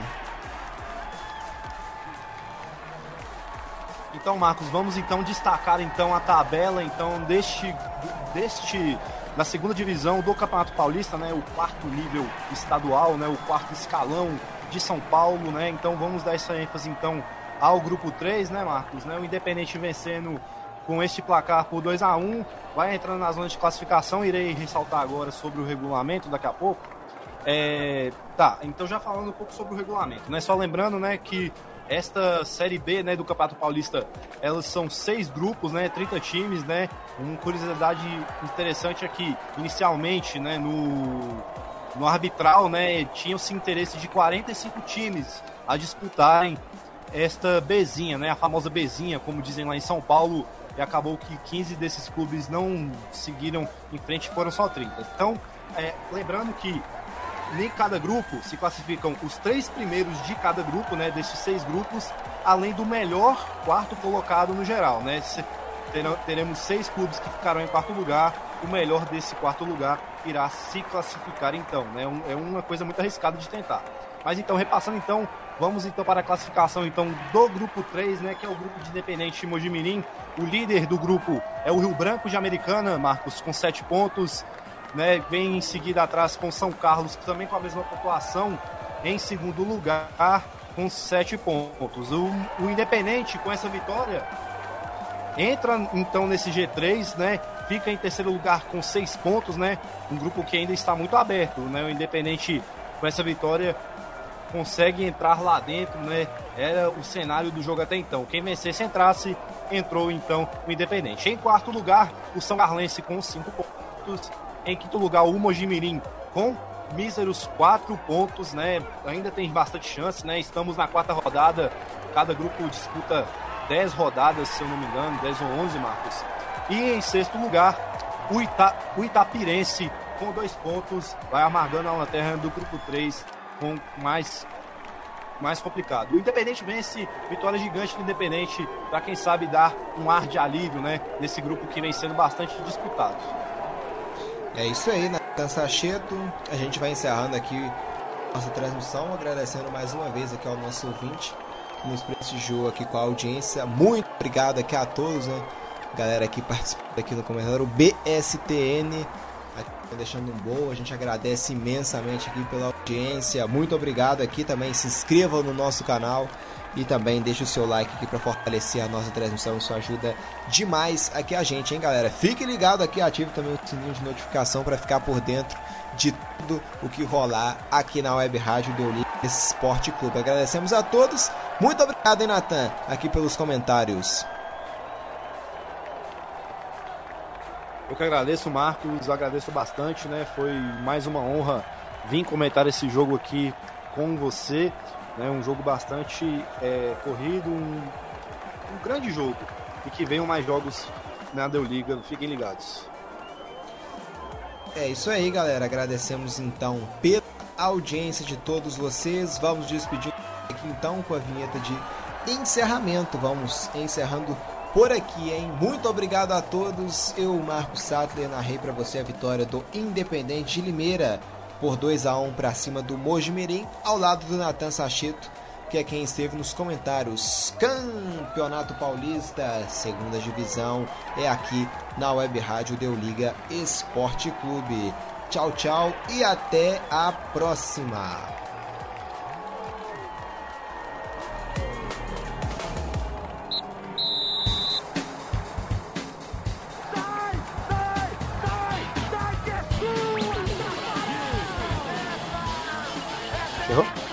Então, Marcos, vamos então destacar então a tabela então deste deste na segunda divisão do Campeonato Paulista, né, o quarto nível estadual, né, o quarto escalão de São Paulo, né? Então vamos dar essa ênfase então ao grupo 3, né, Marcos, né? O Independente vencendo com este placar por 2 a 1, vai entrando na zona de classificação, irei ressaltar agora sobre o regulamento daqui a pouco. É, tá, então já falando um pouco sobre o regulamento, né? Só lembrando, né, que esta Série B, né, do Campeonato Paulista, elas são seis grupos, né, 30 times, né. Uma curiosidade interessante é que, inicialmente, né, no, no arbitral, né, tinham-se interesse de 45 times a disputarem esta Bezinha, né, a famosa Bezinha, como dizem lá em São Paulo, e acabou que 15 desses clubes não seguiram em frente, foram só 30. Então, é, lembrando que em cada grupo se classificam os três primeiros de cada grupo, né, desses seis grupos, além do melhor quarto colocado no geral, né? Teremos seis clubes que ficarão em quarto lugar, o melhor desse quarto lugar irá se classificar então, né? É uma coisa muito arriscada de tentar. Mas então, repassando então, vamos então para a classificação então do grupo 3, né, que é o grupo de Independente Mojimirim. O líder do grupo é o Rio Branco de Americana, Marcos, com sete pontos né, vem em seguida atrás com São Carlos, também com a mesma pontuação, em segundo lugar, com sete pontos. O, o Independente, com essa vitória, entra então nesse G3, né? Fica em terceiro lugar com seis pontos, né? Um grupo que ainda está muito aberto, né? O Independente, com essa vitória, consegue entrar lá dentro, né? Era o cenário do jogo até então. Quem vencesse entrasse, entrou então o Independente. Em quarto lugar, o São Carlense com cinco pontos. Em quinto lugar, o Mojimirim com míseros quatro pontos, né? Ainda tem bastante chance, né? Estamos na quarta rodada, cada grupo disputa 10 rodadas, se eu não me engano, 10 ou 11, Marcos. E em sexto lugar, o, Ita o Itapirense com dois pontos, vai amargando a lanterna do grupo 3 com mais mais complicado. O Independente vence, vitória gigante do Independente, para quem sabe dar um ar de alívio, né, nesse grupo que vem sendo bastante disputado. É isso aí, Natan Sacheto. A gente vai encerrando aqui nossa transmissão, agradecendo mais uma vez aqui ao nosso ouvinte que nos prestigiou aqui com a audiência. Muito obrigado aqui a todos, né? Galera aqui participando aqui no comentário, o BSTN aqui deixando um bom. A gente agradece imensamente aqui pela audiência. Muito obrigado aqui também. Se inscreva no nosso canal e também deixe o seu like aqui para fortalecer a nossa transmissão, isso ajuda demais aqui a gente, hein, galera? Fique ligado aqui, ative também o sininho de notificação para ficar por dentro de tudo o que rolar aqui na Web Rádio Deoliga Esporte Clube. Agradecemos a todos. Muito obrigado, hein, Natan, aqui pelos comentários. Eu que agradeço, Marcos, agradeço bastante, né? Foi mais uma honra vir comentar esse jogo aqui com você. Né, um jogo bastante é, corrido, um, um, grande jogo. E que venham mais jogos na Liga, fiquem ligados. É isso aí, galera. Agradecemos então pela audiência de todos vocês. Vamos despedir aqui então com a vinheta de encerramento. Vamos encerrando por aqui, hein? Muito obrigado a todos. Eu, Marcos Sattler, narrei para você a vitória do Independente de Limeira por 2 a 1 para cima do Mojimirim, ao lado do Natan Sacheto, que é quem esteve nos comentários. Campeonato Paulista, segunda divisão, é aqui na Web Rádio Deu Liga Esporte Clube. Tchau, tchau e até a próxima. Errou?